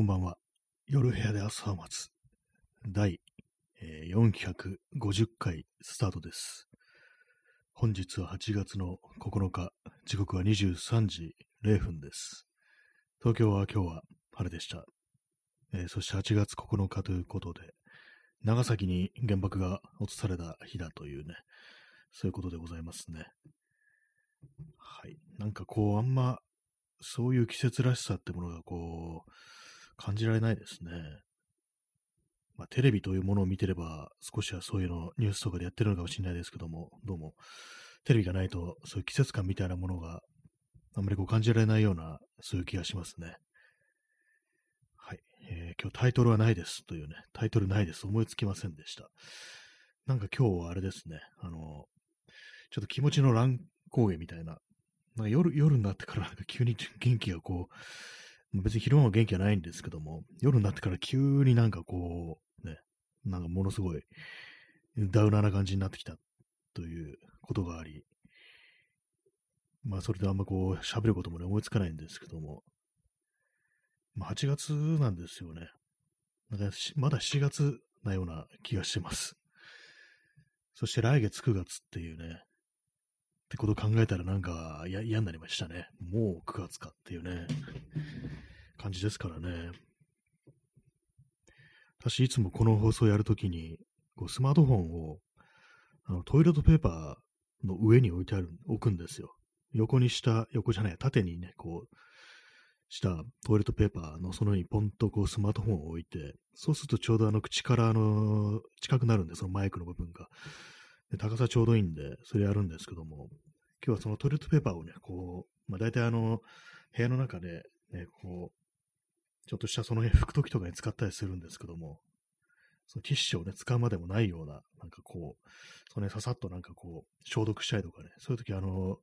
こんばんは。夜部屋で朝を待つ。第、450回スタートです。本日は8月の9日、時刻は23時0分です。東京は今日は晴れでした。えーそして8月9日ということで、長崎に原爆が落とされた日だというね、そういうことでございますね。はい。なんかこう、あんま、そういう季節らしさってものがこう、感じられないですね。まあ、テレビというものを見てれば、少しはそういうの、ニュースとかでやってるのかもしれないですけども、どうも、テレビがないと、そういう季節感みたいなものがあんまりこう感じられないような、そういう気がしますね。はい。えー今日タイトルはないですというね、タイトルないです。思いつきませんでした。なんか今日はあれですね、あの、ちょっと気持ちの乱高下みたいな、なんか夜、夜になってからなんか急に元気がこう、別に昼間も元気はないんですけども、夜になってから急になんかこう、ね、なんかものすごいダウナーな感じになってきたということがあり、まあそれであんまこう喋ることもね思いつかないんですけども、まあ8月なんですよね。なんかまだ7月なような気がしてます。そして来月9月っていうね、ってこと考えたらなんか嫌になりましたね。もう9月かっていうね、感じですからね。私いつもこの放送やるときに、こうスマートフォンをあのトイレットペーパーの上に置いてある、置くんですよ。横にした、横じゃない、縦にね、こう、したトイレットペーパーのその上にポンとこうスマートフォンを置いて、そうするとちょうどあの口からあの、近くなるんで、そのマイクの部分が。で高さちょうどいいんで、それやるんですけども、今日はそのトイレットペーパーをね、こう、まあ大体あの、部屋の中でね、こう、ちょっとしたその辺拭くときとかに使ったりするんですけども、そのティッシュをね、使うまでもないような、なんかこう、そのね、ささっとなんかこう、消毒したりとかね、そういうときあの、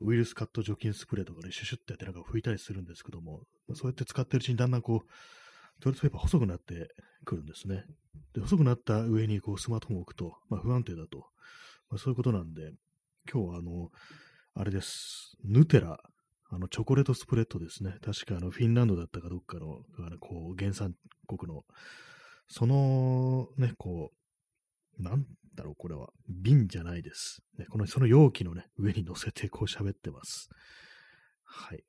ウイルスカット除菌スプレーとかでシュシュってやってなんか拭いたりするんですけども、そうやって使ってるうちにだんだんこう、トイレットペーパー細くなってくるんですね。で、細くなった上にこうスマートフォンを置くと、まあ不安定だと。まあそういうことなんで、今日はあの、あれです。ヌテラ、あの、チョコレートスプレッドですね。確かあの、フィンランドだったかどっかの、あのこう、原産国の、その、ね、こう、なんだろう、これは。瓶じゃないです。ね、この、その容器のね、上に乗せてこう喋ってます。はい。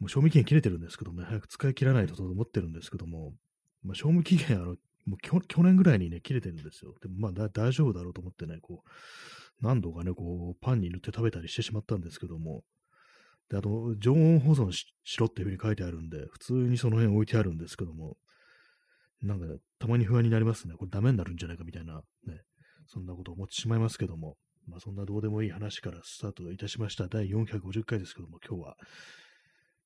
もう賞味期限切れてるんですけどもね、早く使い切らないとと思ってるんですけども、まあ、賞味期限、あの、もう去年ぐらいにね、切れてるんですよ。でもまあ大丈夫だろうと思ってね、こう、何度かね、こう、パンに塗って食べたりしてしまったんですけども、で、あと、常温保存ししろっていうふうに書いてあるんで、普通にその辺置いてあるんですけども、なんか、ね、たまに不安になりますね。これダメになるんじゃないかみたいな、ね、そんなことを思ってしまいますけども、まあそんなどうでもいい話からスタートいたしました。第450回ですけども、今日は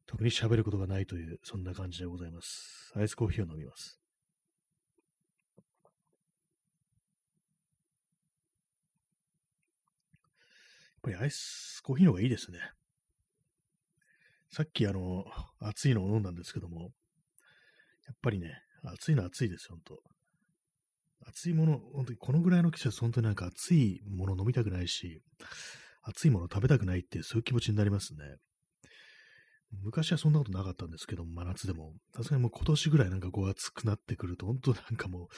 特に喋ることがないという、そんな感じでございます。アイスコーヒーを飲みます。やっぱりアイスコーヒーの方がいいですね。さっきあの、熱いのを飲んだんですけども、やっぱりね、暑いのは暑いですよ、ほんと。暑いもの、本当にこのぐらいの季節、本当になんか暑いもの飲みたくないし、暑いもの食べたくないっていう、そういう気持ちになりますね。昔はそんなことなかったんですけど、真夏でも。さすがにもう今年ぐらいなんかこう暑くなってくると、本当なんかも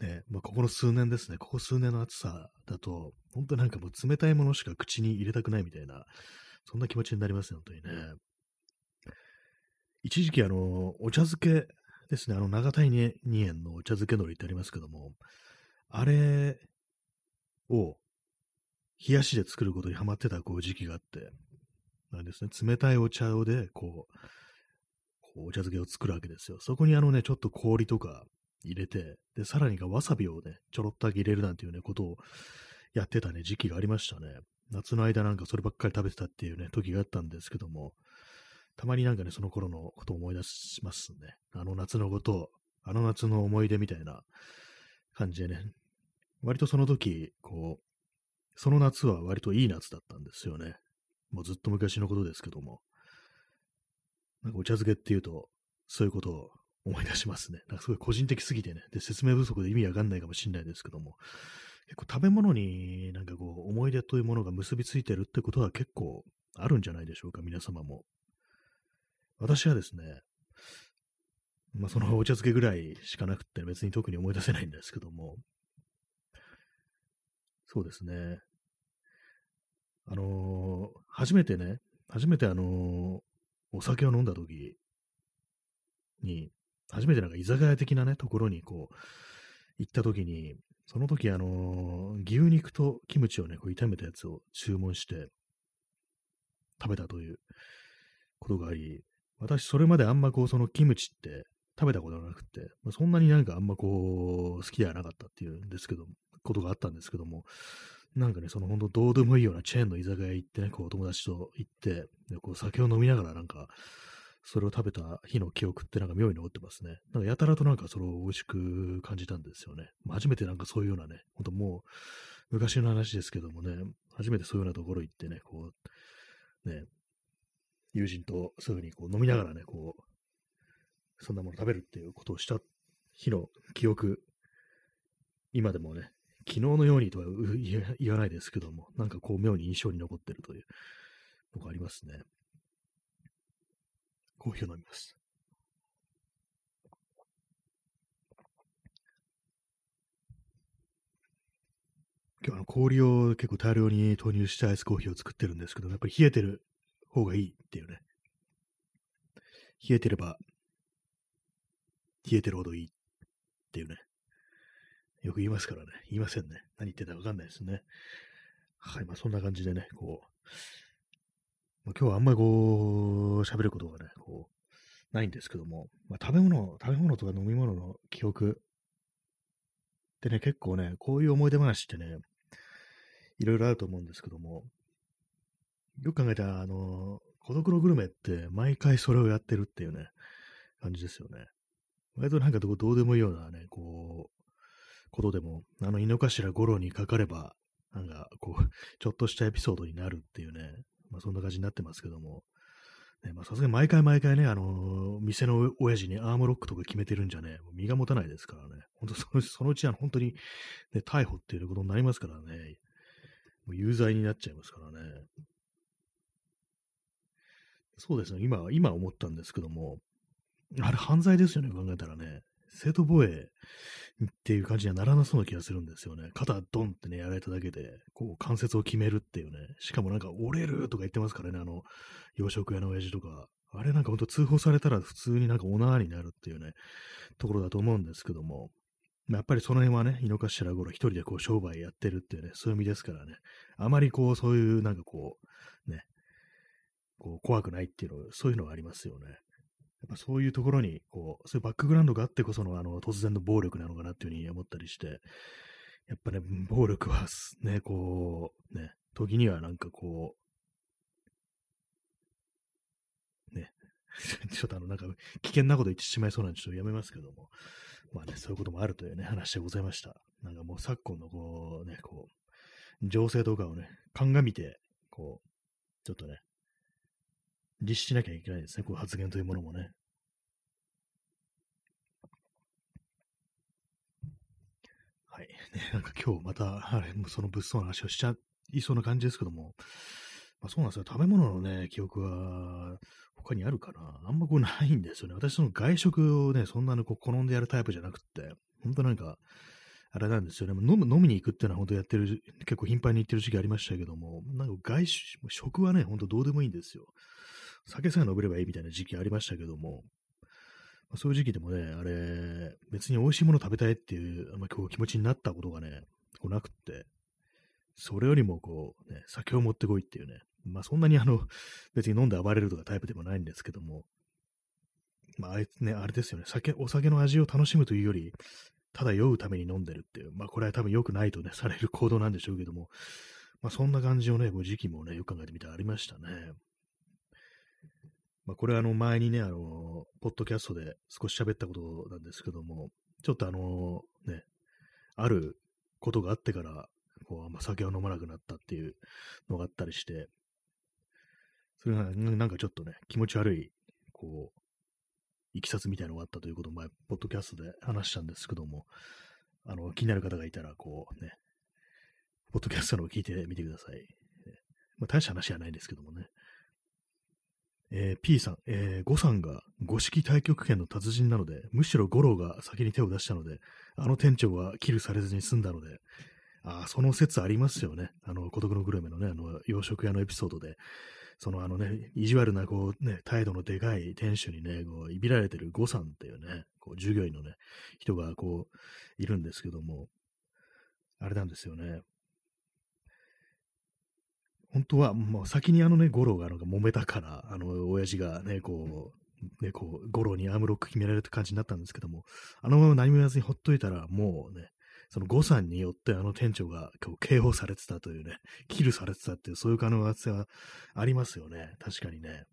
う、ね、まあ、ここの数年ですね、ここ数年の暑さだと、本当なんかもう冷たいものしか口に入れたくないみたいな、そんな気持ちになりますね、本当にね。一時期あの、お茶漬けですね、あの、長谷2円のお茶漬け海苔ってありますけども、あれを冷やしで作ることにハマってたこう時期があって、なんですね、冷たいお茶をで、こう、こうお茶漬けを作るわけですよ。そこにあのね、ちょっと氷とか入れて、で、さらにがわさびをね、ちょろっとだけ入れるなんていうね、ことをやってたね、時期がありましたね。夏の間なんかそればっかり食べてたっていうね、時があったんですけども、たまになんかね、その頃のことを思い出しますね。あの夏のこと、あの夏の思い出みたいな感じでね、割とその時、こう、その夏は割といい夏だったんですよね。もうずっと昔のことですけども。なんかお茶漬けっていうと、そういうことを思い出しますね。なんかすごい個人的すぎてね。で、説明不足で意味わかんないかもしれないですけども。結構食べ物になんかこう、思い出というものが結びついてるってことは結構あるんじゃないでしょうか、皆様も。私はですね、まあ、そのお茶漬けぐらいしかなくて、別に特に思い出せないんですけども、そうですね。あのー、初めてね、初めてあのー、お酒を飲んだ時に、初めてなんか居酒屋的なね、ところにこう、行った時に、その時あのー、牛肉とキムチをね、こう炒めたやつを注文して食べたということがあり、私それまであんまこう、そのキムチって食べたことがなくて、まあ、そんなになんかあんまこう、好きではなかったっていうんですけど、ことがあったんですけども、なんかね、その本当どうでもいいようなチェーンの居酒屋行ってね、こう友達と行って、でこう酒を飲みながらなんか、それを食べた日の記憶ってなんか妙に残ってますね。なんかやたらとなんかそれを美味しく感じたんですよね。初めてなんかそういうようなね、ほんともう昔の話ですけどもね、初めてそういうようなところ行ってね、こう、ね、友人とそういうふうにこう飲みながらね、こう、そんなもの食べるっていうことをした日の記憶、今でもね、昨日のようにとは言わないですけども、なんかこう妙に印象に残ってるというのがありますね。コーヒーを飲みます。今日は氷を結構大量に投入したアイスコーヒーを作ってるんですけど、やっぱり冷えてる方がいいっていうね。冷えてれば、冷えてるほどいいっていうね。よく言いますからね。言いませんね。何言ってたかわかんないですね。はい。まあそんな感じでね、こう、まあ、今日はあんまりこう、喋ることがね、こう、ないんですけども、まあ食べ物、食べ物とか飲み物の記憶ってね、結構ね、こういう思い出話ってね、いろいろあると思うんですけども、よく考えたら、あの、孤独のグルメって毎回それをやってるっていうね、感じですよね。割となんかどうでもいいようなね、こう、ことでも、あの、井の頭五郎にかかれば、なんか、こう、ちょっとしたエピソードになるっていうね、まあ、そんな感じになってますけども、ね、まあ、さすがに毎回毎回ね、あのー、店の親父にアームロックとか決めてるんじゃね、身が持たないですからね、本当そのそのうちは本当に、ね、逮捕っていうことになりますからね、もう有罪になっちゃいますからね。そうですね、今、今思ったんですけども、あれ犯罪ですよね、考えたらね。正当防衛っていう感じにはならなそうな気がするんですよね。肩ドンってね、やられただけで、こう関節を決めるっていうね。しかもなんか折れるとか言ってますからね、あの、洋食屋の親父とか。あれなんかほんと通報されたら普通になんかお縄になるっていうね、ところだと思うんですけども。やっぱりその辺はね、井の頭頃一人でこう商売やってるっていうね、そういう意味ですからね。あまりこう、そういうなんかこう、ね、こう怖くないっていうの、そういうのがありますよね。やっぱそういうところに、こう、そういうバックグラウンドがあってこその、あの、突然の暴力なのかなっていうふうに思ったりして、やっぱね、暴力はね、こう、ね、時にはなんかこう、ね、ちょっとあの、なんか、危険なこと言ってしまいそうなんで、ちょっとやめますけども、まあね、そういうこともあるというね、話でございました。なんかもう昨今のこう、ね、こう、情勢とかをね、鑑みて、こう、ちょっとね、律しなきゃいけないですね、こう発言というものもね。はい。ね、なんか今日また、あれ、その物騒な話をしちゃいそうな感じですけども、まあ、そうなんですよ。食べ物のね、記憶は他にあるかな。あんまこうないんですよね。私その外食をね、そんなにこう好んでやるタイプじゃなくって、本当なんか、あれなんですよね。飲む、飲みに行くっていうのは本当やってる、結構頻繁に行ってる時期ありましたけども、なんか外食、食はね、本当どうでもいいんですよ。酒さえ飲めればいいみたいな時期ありましたけども、まあ、そういう時期でもね、あれ、別に美味しいもの食べたいっていう、まあ、今日気持ちになったことがね、こなくって、それよりもこう、ね、酒を持ってこいっていうね、まあそんなにあの、別に飲んで暴れるとかタイプでもないんですけども、まああれね、あれですよね、酒、お酒の味を楽しむというより、ただ酔うために飲んでるっていう、まあこれは多分良くないとね、される行動なんでしょうけども、まあそんな感じをね、こう時期もね、よく考えてみたらありましたね。まあ、これはあの前にね、あの、ポッドキャストで少し喋ったことなんですけども、ちょっとあの、ね、あることがあってから、こう、あんま酒を飲まなくなったっていうのがあったりして、それがなんかちょっとね、気持ち悪い、こう、いきさつみたいなのがあったということを前、ポッドキャストで話したんですけども、あの、気になる方がいたら、こうね、ポッドキャストのを聞いてみてください。まあ、大した話はないんですけどもね。えー P さん、えー、さんが五式太極拳の達人なので、むしろ五郎が先に手を出したので、あの店長はキルされずに済んだので、あその説ありますよね。あの、孤独のグルメのね、あの、洋食屋のエピソードで、そのあのね、意地悪な、こうね、態度のでかい店主にね、こう、いびられてるゴさんっていうね、こう、従業員のね、人がこう、いるんですけども、あれなんですよね。本当は、もう先にあのね、五郎がなんか揉めたから、あの、親父がね、こう、ね、こう、五郎にアームロック決められた感じになったんですけども、あのまま何も言わずにほっといたら、もうね、その誤算によってあの店長がこう警報されてたというね、キルされてたっていう、そういう可能性はありますよね。確かにね。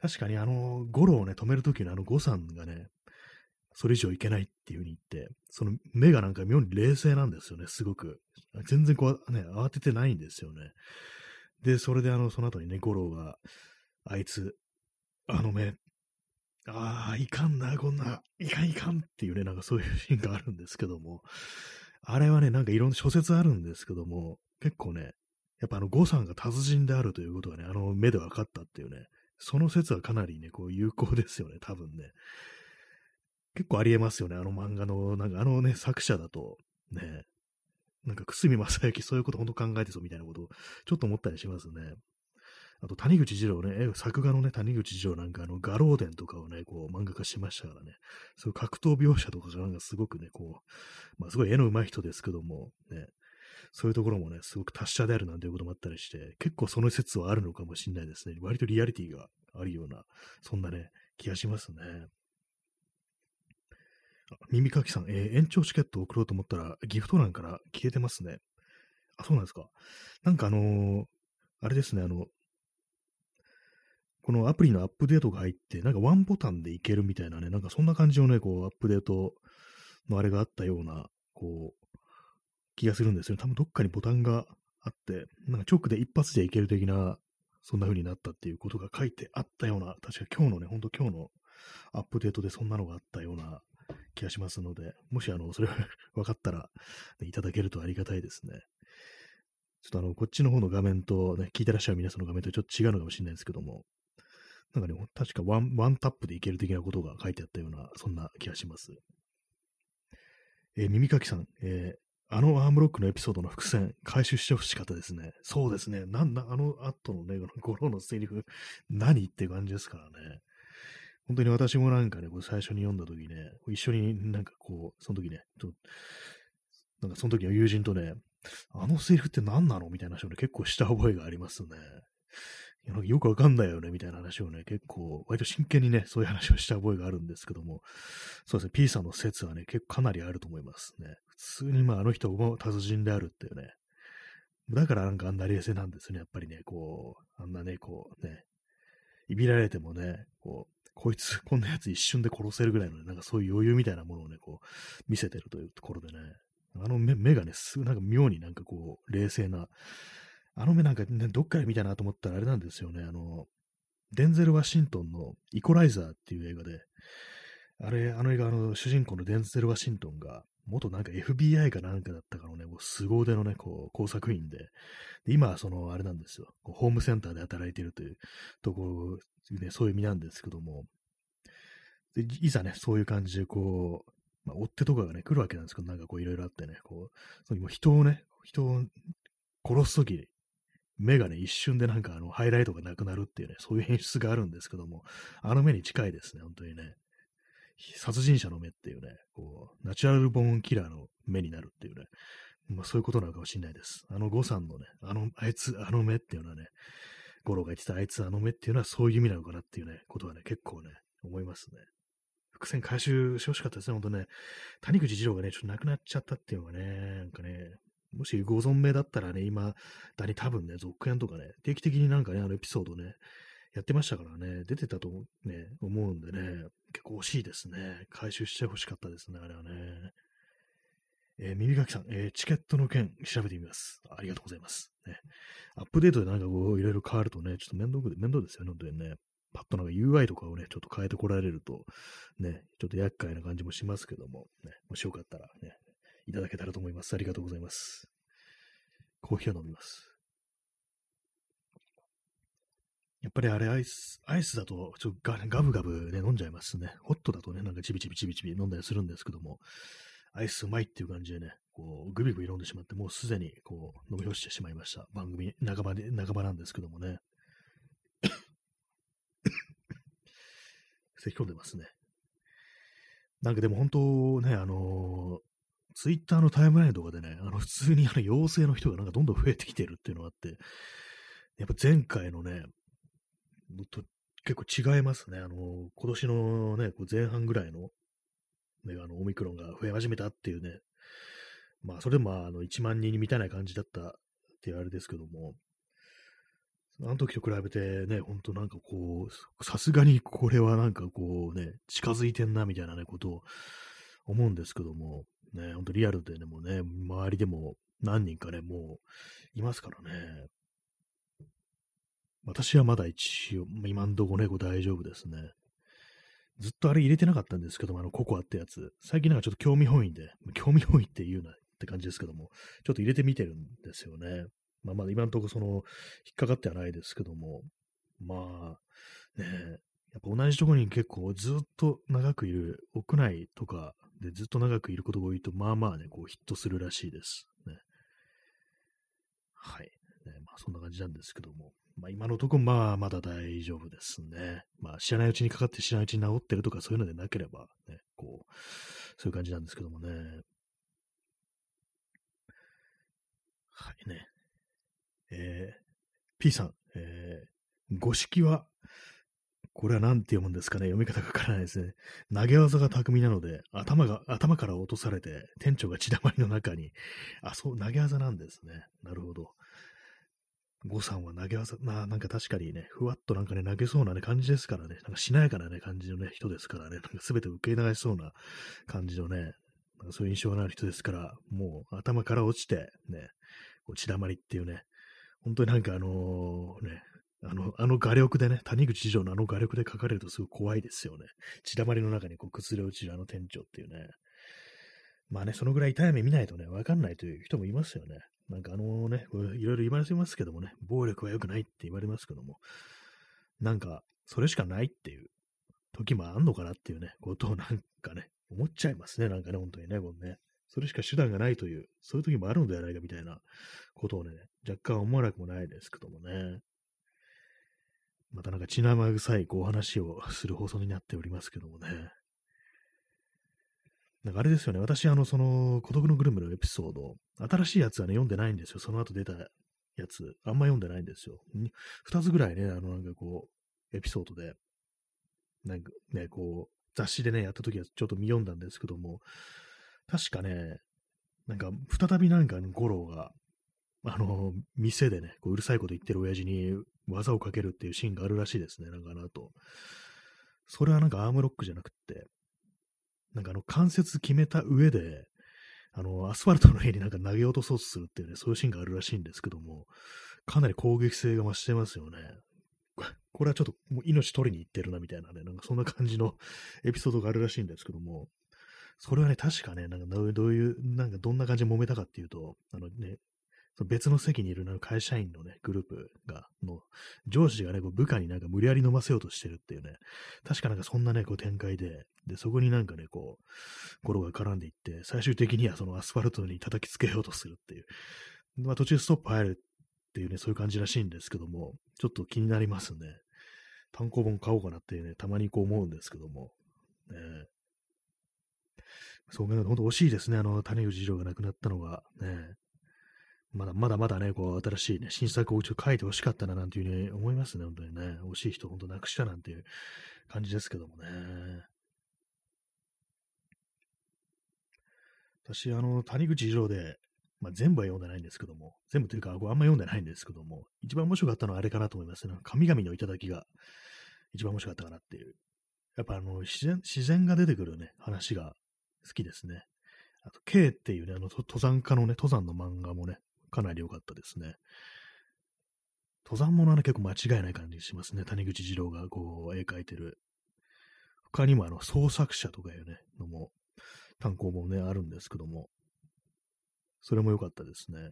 確かにあの、五郎をね、止めるときのあの誤算がね、それ以上いけないっていう風に言って、その目がなんか妙に冷静なんですよね、すごく。全然こうね、慌ててないんですよね。で、それであの、その後にね、五郎が、あいつ、あの目、ああ、いかんな、こんな、いかんいかんっていうね、なんかそういう シーンがあるんですけども、あれはね、なんかいろんな諸説あるんですけども、結構ね、やっぱあの、呉さんが達人であるということがね、あの目で分かったっていうね、その説はかなりね、こう有効ですよね、多分ね。結構ありえますよね、あの漫画の、なんかあのね、作者だと、ね、なんか、久住正幸そういうこと本当考えてそうみたいなことをちょっと思ったりしますね。あと、谷口二郎ね、作画のね、谷口二郎なんか、あの、画廊伝とかをね、こう、漫画化しましたからね、そういう格闘描写とかがなんかすごくね、こう、まあ、すごい絵の上手い人ですけども、ね、そういうところもね、すごく達者であるなんていうこともあったりして、結構その説はあるのかもしれないですね。割とリアリティがあるような、そんなね、気がしますね。耳かきさん、えー延長チケットを送ろうと思ったら、ギフト欄から消えてますね。あ、そうなんですか。なんかあのーあれですね、あの、このアプリのアップデートが入って、なんかワンボタンでいけるみたいなね、なんかそんな感じのね、こう、アップデートのあれがあったような、こう、気がするんですよね。多分どっかにボタンがあって、なんか直で一発でいける的な、そんな風になったっていうことが書いてあったような、確か今日のね、ほんと今日のアップデートでそんなのがあったような気がしますので、もしあの、それが 分かったら、ねいただけるとありがたいですね。ちょっとあの、こっちの方の画面とね、聞いてらっしゃる皆さんの画面とちょっと違うのかもしれないですけども、なんかね、確かワン、ワンタップでいける的なことが書いてあったような、そんな気がします。えー耳かきさん、えーあのアームロックのエピソードの伏線、回収してほしかったですね。そうですね。なんだ、あの後のね、ゴローのセリフ、何って感じですからね。本当に私もなんかね、こう最初に読んだ時ね、一緒になんかこう、その時ね、ちょなんかその時の友人とね、あのセリフって何なの？みたいな話をね、結構した覚えがありますね。よくわかんないよね、みたいな話をね、結構、割と真剣にね、そういう話をした覚えがあるんですけども、そうですね、P さんの説はね、結構かなりあると思いますね。普通にまあ、あの人も達人であるっていうね。だからなんかあんな冷静なんですね、やっぱりね、こう、あんなね、こうね、いびられてもね、こう、こいつ、こんなやつ一瞬で殺せるぐらいのね、なんかそういう余裕みたいなものをね、こう、見せてるというところでね、あの目目がね、すぐなんか妙になんかこう、冷静な、あの目なんかね、どっかで見たなと思ったらあれなんですよね、あの、デンゼル・ワシントンのイコライザーっていう映画で、あれ、あの映画、あの、主人公のデンゼル・ワシントンが、元なんか FBI かなんかだったかのね、もう凄腕のね、こう、工作員で、で今はその、あれなんですよ、ホームセンターで働いているというところ、ね、そういう意味なんですけども、でいざね、そういう感じでこう、まあ、追っ手とかがね、来るわけなんですけど、なんかこういろいろあってね、こう、そのも人をね、人を殺すとき、目がね、一瞬でなんかあの、ハイライトがなくなるっていうね、そういう演出があるんですけども、あの目に近いですね、本当にね。殺人者の目っていうね、こう、ナチュラルボーンキラーの目になるっていうね、まあそういうことなのかもしれないです。あの誤算のね、あの、あいつ、あの目っていうのはね、ゴロが言ってたあいつ、あの目っていうのはそういう意味なのかなっていうね、ことはね、結構ね、思いますね。伏線回収してほしかったですね、本当ね。谷口二郎がね、ちょっと亡くなっちゃったっていうのがね、なんかね、もしご存命だったらね、今、だに多分ね、続編とかね、定期的になんかね、あのエピソードね、やってましたからね、出てたとね、思うんでね、結構惜しいですね。回収してほしかったですね、あれはね。えー耳かきさん、えーチケットの件調べてみます。ありがとうございます。ね、アップデートでなんかこう、いろいろ変わるとね、ちょっと面倒く面倒ですよね、本当にね。パッとなんか UI とかをね、ちょっと変えてこられると、ね、ちょっと厄介な感じもしますけども、ね、もしよかったらね、いただけたらと思います。ありがとうございます。コーヒーを飲みます。やっぱりあれアイス、アイスだとちょっとガブガブね、飲んじゃいますね。ホットだとね、なんかチビチビチビチビ飲んだりするんですけども、アイスうまいっていう感じでね、こう、グビグビ飲んでしまって、もうすでにこう、飲み干してしまいました。番組半ばで、半ばなんですけどもね。咳込んでますね。なんかでも本当ね、あのー、ツイッターのタイムラインとかでね、あの、普通にあの、陽性の人がなんかどんどん増えてきてるっていうのがあって、やっぱ前回のね、と結構違いますね。あの、今年のね、こう前半ぐらいの、ね、あの、オミクロンが増え始めたっていうね、まあ、それでも、あの、1万人に満たない感じだったっていうあれですけども、あの時と比べてね、ほんとなんかこう、さすがにこれはなんかこうね、近づいてんなみたいなね、ことを思うんですけども、ね、ほんとリアルでね、もうね、周りでも何人かね、もういますからね。私はまだ一応、今んとこね、大丈夫ですね。ずっとあれ入れてなかったんですけども、あの、ココアってやつ。最近なんかちょっと興味本位で、興味本位って言うなって感じですけども、ちょっと入れてみてるんですよね。まあまだ今のとこその、引っかかってはないですけども、まあ、ねやっぱ同じとこに結構ずっと長くいる、屋内とかでずっと長くいることが多いと、まあまあね、こうヒットするらしいです。ね。はい。ね、まあそんな感じなんですけども。まあ今のところまあまだ大丈夫ですね。まあ知らないうちにかかって知らないうちに治ってるとかそういうのでなければ、ね、こう、そういう感じなんですけどもね。はいね。えー、P さん、えー、五色は、これは何て読むんですかね？読み方がわからないですね。投げ技が巧みなので、頭が、頭から落とされて、店長が血だまりの中に、あ、そう、投げ技なんですね。なるほど。ゴさんは投げ技、まあなんか確かにね、ふわっとなんかね、投げそうなね、感じですからね、なんかしなやかなね、感じのね、人ですからね、なんか全て受け流しそうな感じのね、なんかそういう印象のある人ですから、もう頭から落ちて、ね、こう血だまりっていうね、本当になんかあのね、あの、あの画力でね、谷口次長のあの画力で書かれるとすごい怖いですよね。血だまりの中にこう崩れ落ちるあの店長っていうね。まあね、そのぐらい痛い目見ないとね、わかんないという人もいますよね。なんかあのね、いろいろ言われますけどもね、暴力は良くないって言われますけども、なんか、それしかないっていう時もあんのかなっていうね、ことをなんかね、思っちゃいますね、なんかね、本当にね、このね。それしか手段がないという、そういう時もあるのではないかみたいなことをね、若干思わなくもないですけどもね。またなんか血生臭いこう話をする放送になっておりますけどもね。なんかあれですよね、私、あの、その、孤独のグルメのエピソード、新しいやつはね、読んでないんですよ。その後出たやつ、あんま読んでないんですよ。二つぐらいね、あの、なんかこう、エピソードで、なんかね、こう、雑誌でね、やった時はちょっと見読んだんですけども、確かね、なんか、再びなんか、五郎が、あの、店でね、こううるさいこと言ってる親父に技をかけるっていうシーンがあるらしいですね、なんかあの後。それはなんかアームロックじゃなくって、なんかあの関節決めた上で、あの、アスファルトの上になんか投げ落とそうとするっていうね、そういうシーンがあるらしいんですけども、かなり攻撃性が増してますよね。これはちょっともう命取りに行ってるなみたいなね、なんかそんな感じの エピソードがあるらしいんですけども、それはね、確かね、なんかどういう、なんかどんな感じで揉めたかっていうと、あのね、別の席にいるな会社員のね、グループが、の上司がね、こう部下になんか無理やり飲ませようとしてるっていうね、確かなんかそんなね、こう展開で、で、そこになんかね、こう、ゴロが絡んでいって、最終的にはそのアスファルトに叩きつけようとするっていう、まあ途中ストップ入るっていうね、そういう感じらしいんですけども、ちょっと気になりますね。単行本買おうかなっていうね、たまにこう思うんですけども、ね、そうね、ほんと惜しいですね、あの、谷口二郎が亡くなったのが、ね。まだまだまだね、こう、新しいね、新作をちょっと書いてほしかったな、なんていうふうに思いますね、本当にね。惜しい人、本当なくしたなんていう感じですけどもね。私、あの、谷口二郎で、まあ、全部は読んでないんですけども、全部というか、あんま読んでないんですけども、一番面白かったのはあれかなと思いますね。神々の頂が一番面白かったかなっていう。やっぱあの、自然、自然が出てくるね、話が好きですね。あと、K っていうね、あの、登山家のね、登山の漫画もね、かなり良かったですね。登山物はね、結構間違いない感じしますね。谷口二郎がこう、絵描いてる。他にもあの、創作者とかいうね、のも、単行本ね、あるんですけども、それも良かったですね。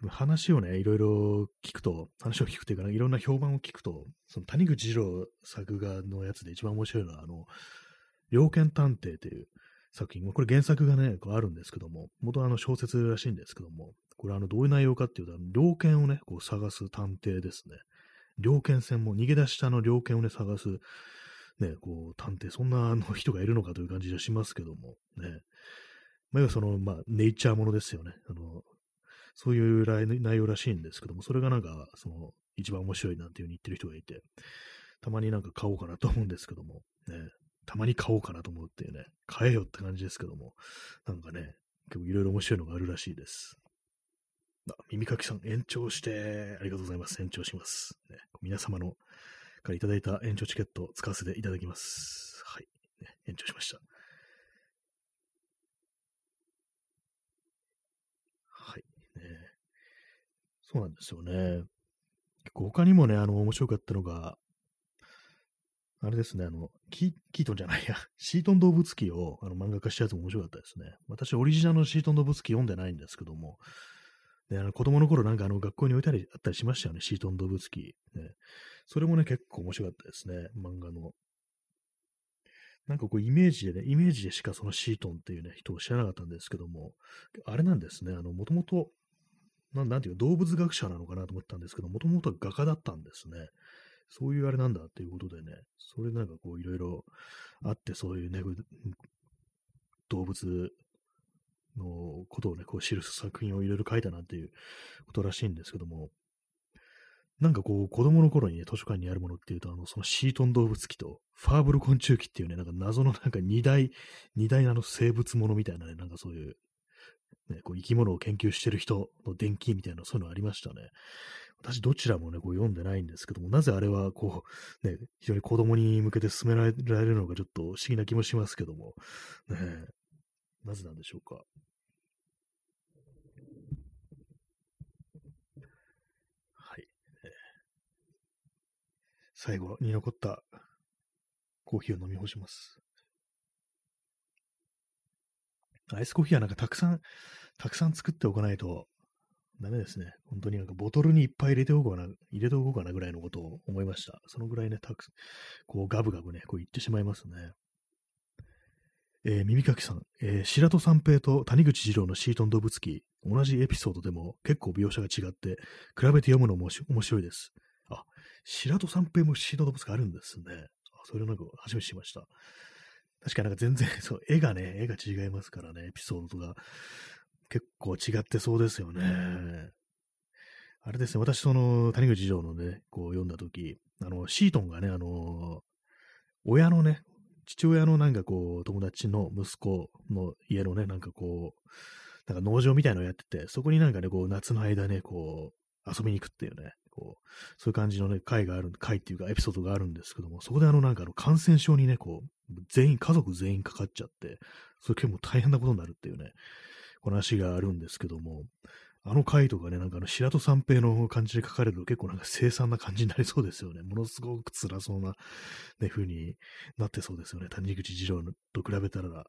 でも話をね、いろいろ聞くと、話を聞くというか、いろんな評判を聞くと、その谷口二郎作画のやつで一番面白いのは、あの、猟犬探偵という作品、これ原作がね、こうあるんですけども、元はあの小説らしいんですけども、これあの、どういう内容かっていうと、猟犬をね、こう探す探偵ですね。猟犬戦も逃げ出したの猟犬をね、探す、ね、こう、探偵、そんなあの人がいるのかという感じがしますけども、ね。まあ、要はその、まあ、ネイチャーものですよね。あの、そういう内容らしいんですけども、それがなんか、その、一番面白いなんていう風に言ってる人がいて、たまになんか買おうかなと思うんですけども、ね、たまに買おうかなと思うっていうね、買えよって感じですけども、なんかね、結構いろいろ面白いのがあるらしいです。あ、耳かきさん、延長して、ありがとうございます。延長します。ね、皆様のからいただいた延長チケットを使わせていただきます。はい。ね、延長しました。はい。ねそうなんですよね。結構他にもね、あの、面白かったのが、あれですね、あの、キキートンじゃないや、シートン動物記をあの漫画化したやつも面白かったですね。私、オリジナルのシートン動物記読んでないんですけども、ね、あの子供の頃なんかあの学校に置いたりあったりしましたよね、シートン動物記。ね、それもね、結構面白かったですね、漫画の。なんかこうイメージでね、イメージでしかそのシートンっていうね、人を知らなかったんですけども、あれなんですね、あの、もともとなんていうか動物学者なのかなと思ったんですけど、もともとは画家だったんですね。そういうあれなんだっていうことでね、それなんかこういろいろあって、そういうね、動物のことをね、こう記す作品をいろいろ書いたなんていうことらしいんですけども、なんかこう、子供の頃にね、図書館にあるものっていうと、あの、そのシートン動物記と、ファーブル昆虫記っていうね、なんか謎のなんか二大、二大あの生物ものみたいなね、なんかそういうね、こう生き物を研究してる人の伝記みたいな、そういうのありましたね。私、どちらもね、こう読んでないんですけども、なぜあれは、こう、ね、非常に子供に向けて進められるのか、ちょっと不思議な気もしますけども、ね、なぜなんでしょうか？はい。最後に残ったコーヒーを飲み干します。アイスコーヒーはなんかたくさん、たくさん作っておかないとダメですね。本当になんかボトルにいっぱい入れておこうかな、入れておこうかなぐらいのことを思いました。そのぐらいね、たくこうガブガブね、こう言ってしまいますね。えー、耳かきさん、えー、白戸三平と谷口二郎のシートン動物記、同じエピソードでも結構描写が違って、比べて読むのも面白いです。あ、白戸三平もシートン動物記あるんですね。あ、それをなんか初めて知りました。確かなんか全然、そう、絵がね、絵が違いますからね、エピソードとか、結構違ってそうですよね。あれですね、私、その、谷口城のね、こう読んだとき、あの、シートンがね、あの、親のね、父親のなんかこう、友達の息子の家のね、なんかこう、なんか農場みたいのをやってて、そこになんかね、こう、夏の間ね、こう、遊びに行くっていうね、こう、そういう感じのね、会がある、会っていうかエピソードがあるんですけども、そこであのなんかあの感染症にね、こう、全員、家族全員かかっちゃって、それ結構大変なことになるっていうね、話があるんですけども、あの回とかね、なんかあの白戸三平の感じで書かれると結構なんか凄惨な感じになりそうですよね。ものすごく辛そうな、ね、風になってそうですよね。谷口次郎と比べたら、ね、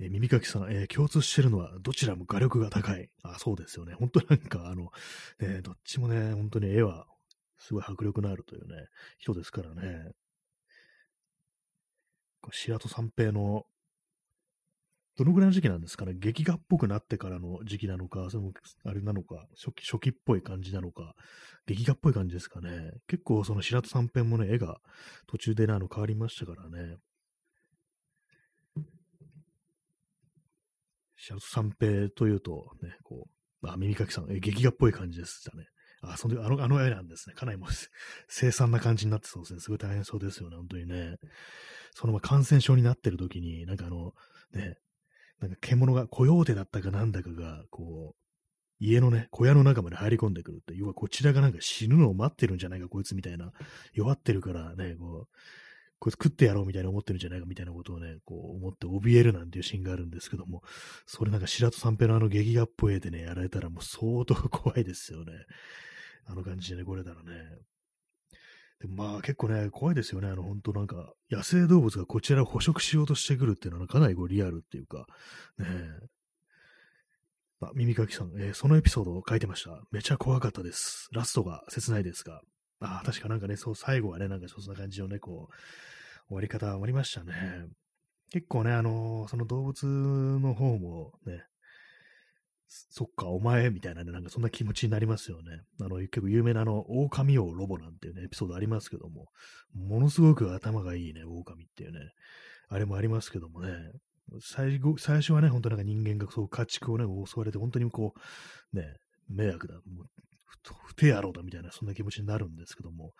えー、耳かきさん、えー、共通してるのはどちらも画力が高い。あ、そうですよね。本当なんかあの、ね、どっちもね、本当に絵はすごい迫力のあるというね、人ですからね。白戸三平の、どのぐらいの時期なんですかね？劇画っぽくなってからの時期なのか、その、あれなのか、初期、初期っぽい感じなのか、劇画っぽい感じですかね？結構その白戸三平もね、絵が途中でね、あの変わりましたからね。シャツ三平というと、ね、こう、あ、耳かきさん、え、劇画っぽい感じでしたね。あ、その、あの、あの絵なんですね。かなりもう、凄惨な感じになってそうですね。すごい大変そうですよね、本当にね。その、ま、感染症になってる時に、なんかあの、ね、なんか獣が、コヨーテだったかなんだかが、こう、家のね、小屋の中まで入り込んでくるって、要はこちらがなんか死ぬのを待ってるんじゃないか、こいつみたいな、弱ってるからね、こう、こいつ食ってやろうみたいな思ってるんじゃないかみたいなことをね、こう思って怯えるなんていうシーンがあるんですけども、それなんか白戸三平のあの劇画っぽい絵でね、やられたらもう相当怖いですよね。あの感じでね、これたらね。でまあ結構ね、怖いですよね。あの本当なんか野生動物がこちらを捕食しようとしてくるっていうのはかなりこうリアルっていうか、ねあ、耳かきさん、えーそのエピソードを書いてました。めちゃ怖かったです。ラストが切ないですが。あ、確かなんかね、そう、最後はね、なんかそんな感じのね、こう、終わり方終わりましたね。結構ね、あのーその動物の方もね、そっか、お前、みたいなね、なんかそんな気持ちになりますよね。あの、結構有名なあの、狼王ロボなんていうね、エピソードありますけども、ものすごく頭がいいね、狼っていうね、あれもありますけどもね、最後、最初はね、本当なんか人間がそう家畜をね、襲われて、本当にこう、ね、迷惑だ、もう、不手野郎だみたいな、そんな気持ちになるんですけども、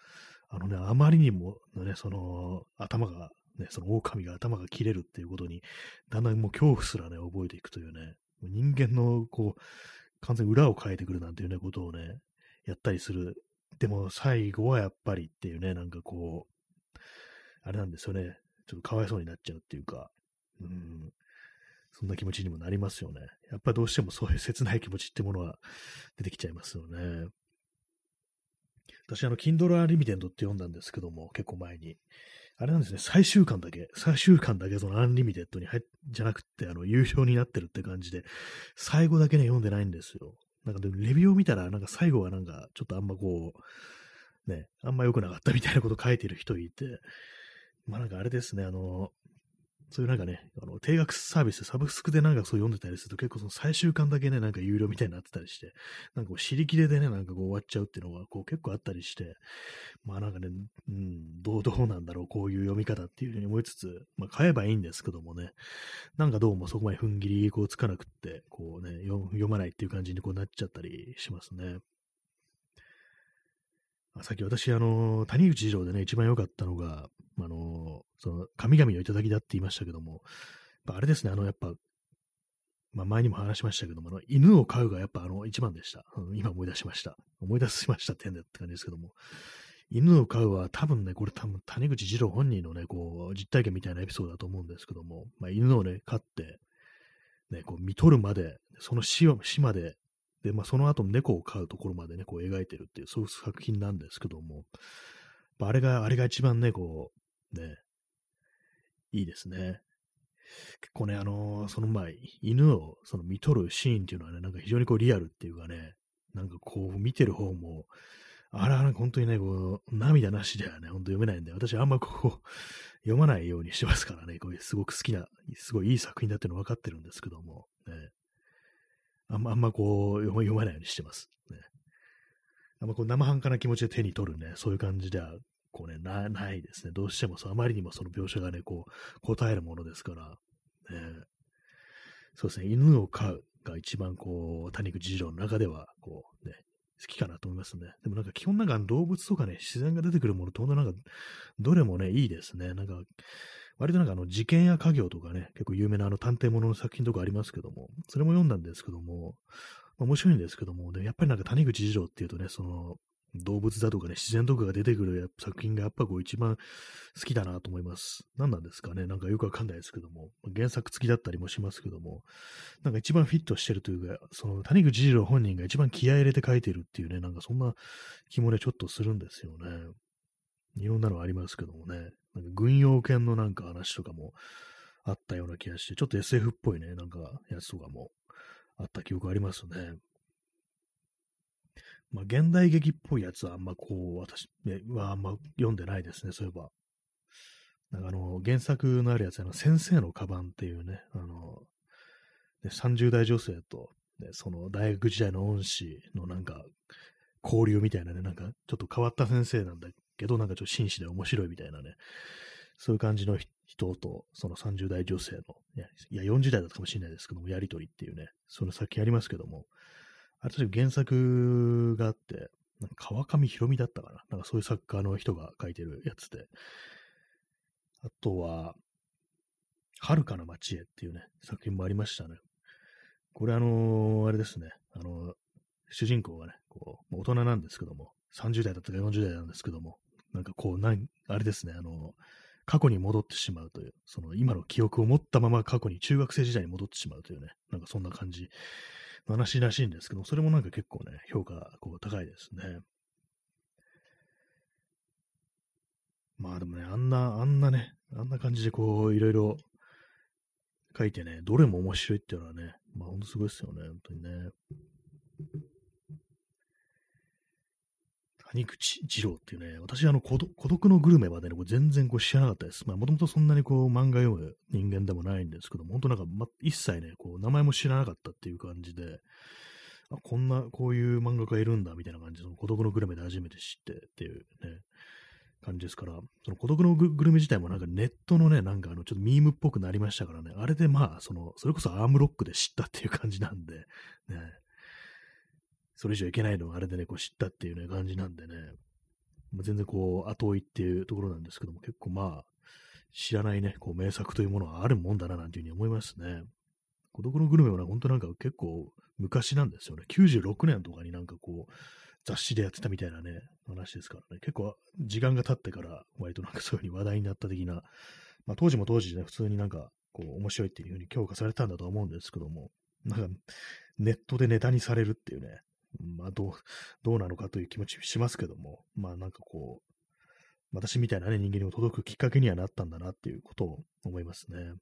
あのね、あまりにもね、その、頭が、ね、その狼が頭が切れるっていうことに、だんだんもう恐怖すらね、覚えていくというね、人間の、こう、完全裏を変えてくるなんていうね、ことをね、やったりする。でも、最後はやっぱりっていうね、なんかこう、あれなんですよね。ちょっとかわいそうになっちゃうっていうか、うん、そんな気持ちにもなりますよね。やっぱどうしてもそういう切ない気持ちってものは出てきちゃいますよね。私、あの、Kindle Unlimited って読んだんですけども、結構前に。あれなんですね、最終巻だけ、最終巻だけその Unlimited に入っ、じゃなくて、あの、有料になってるって感じで、最後だけね、読んでないんですよ。なんかでも、レビューを見たら、なんか最後はなんか、ちょっとあんまこう、ね、あんま良くなかったみたいなこと書いてる人いて、まあなんかあれですね、あの、そういうなんかね、あの定額サービス、サブスクでなんかそう読んでたりすると結構その最終巻だけね、なんか有料みたいになってたりして、なんかこう尻切れでね、なんかこう終わっちゃうっていうのがこう結構あったりして、まあなんかね、うん、どう、どうなんだろう、こういう読み方っていうふうに思いつつ、まあ買えばいいんですけどもね、なんかどうもそこまで踏ん切りこうつかなくって、こうね、読読まないっていう感じにこうなっちゃったりしますね。さっき私、あの、谷口二郎でね、一番良かったのが、あの、その、神々の頂だって言いましたけども、あれですね、あの、やっぱ、まあ、前にも話しましたけども、あの犬を飼うがやっぱあの一番でした。今思い出しました。思い出しましたって変だって感じですけども。犬を飼うは多分ね、これ多分谷口二郎本人のね、こう、実体験みたいなエピソードだと思うんですけども、まあ、犬をね、飼って、ね、こう、見とるまで、その死を死まで、で、まあ、その後猫を飼うところまでね、こう描いてるっていう、そういう作品なんですけども、あれが、あれが一番ね、こう、ね、いいですね。結構ね、あのーその前、犬をその見とるシーンっていうのはね、なんか非常にこうリアルっていうかね、なんかこう見てる方も、あら、なんか本当にね、こう、涙なしではね、本当読めないんで、私あんまこう、読まないようにしてますからね、こういうすごく好きな、すごいいい作品だっていうの分かってるんですけども、ね、あんま、あんまこう、読まないようにしてます。ね、あんまこう生半可な気持ちで手に取るね、そういう感じでは、こうね、なないですね。どうしてもそう、あまりにもその描写がね、こう、答えるものですから、ね、そうですね、犬を飼うが一番こう、谷口二郎の中では、こうね、好きかなと思いますね。でもなんか基本なんか動物とかね、自然が出てくるものって本当なんか、どれもね、いいですね。なんか、割となんかあの、事件や家業とかね、結構有名なあの探偵ものの作品とかありますけども、それも読んだんですけども、まあ面白いんですけども、でやっぱりなんか谷口二郎っていうとね、その、動物だとかね、自然とかが出てくる作品がやっぱこう一番好きだなと思います。何なんですかね？なんかよくわかんないですけども、原作付きだったりもしますけども、なんか一番フィットしてるというか、その谷口二郎本人が一番気合入れて書いてるっていうね、なんかそんな気もね、ちょっとするんですよね。いろんなのありますけどもね、なんか軍用犬のなんか話とかもあったような気がして、ちょっと SF っぽいね、なんかやつとかもあった記憶ありますね。まあ、現代劇っぽいやつはあんまこう、私はあんま読んでないですね、そういえば。なんかあの、原作のあるやつ、あの、先生のカバンっていうね、あの、ね、30代女性と、ね、その大学時代の恩師のなんか、交流みたいなね、なんか、ちょっと変わった先生なんだけど、なんかちょっと紳士で面白いみたいなね、そういう感じの人と、その30代女性の、いや、40代だったかもしれないですけども、やりとりっていうね、その作品ありますけども、あれ原作があって、なんか川上博美だったかな。なんかそういう作家の人が書いてるやつで。あとは、遥かな街へっていうね、作品もありましたね。これあのーあれですね。あのー主人公がね、こう、大人なんですけども、30代だったか40代なんですけども、なんかこう、なんあれですね、あの過去に戻ってしまうという、その今の記憶を持ったまま過去に中学生時代に戻ってしまうというね、なんかそんな感じの話らしいんですけど、それもなんか結構ね、評価こう高いですね。まあでもね、あんな、あんなね、あんな感じでこう、いろいろ書いてね、どれも面白いっていうのはね、まあ、ほんとすごいですよね、本当にね。谷口二郎っていうね、私、あの孤、孤独のグルメまでね、これ全然こう知らなかったです。まあ、もともとそんなにこう、漫画読む人間でもないんですけど、本当なんか、ま、一切ね、こう、名前も知らなかったっていう感じで、あこんな、こういう漫画家いるんだ、みたいな感じで、その孤独のグルメで初めて知ってっていうね、感じですから、その孤独のグルメ自体もなんかネットのね、なんかあの、ちょっとミームっぽくなりましたからね、あれでまあ、その、それこそアームロックで知ったっていう感じなんで、ね、それ以上いけないのをあれでね、こう知ったっていうね、感じなんでね、ま、全然こう、後追いっていうところなんですけども、結構まあ、知らないね、こう、名作というものはあるもんだな、なんていうふうに思いますね。孤独のグルメはね、本当なんか結構昔なんですよね。96年とかになんかこう、雑誌でやってたみたいなね、話ですからね。結構時間が経ってから割となんかそういう風に話題になった的な、まあ当時も当時でね、普通になんかこう面白いっていう風に評価されたんだと思うんですけども、なんかネットでネタにされるっていうね、まあ、どう、どうなのかという気持ちしますけども、まあ、なんかこう、私みたいなね、人間にも届くきっかけにはなったんだなっていうことを思いますね。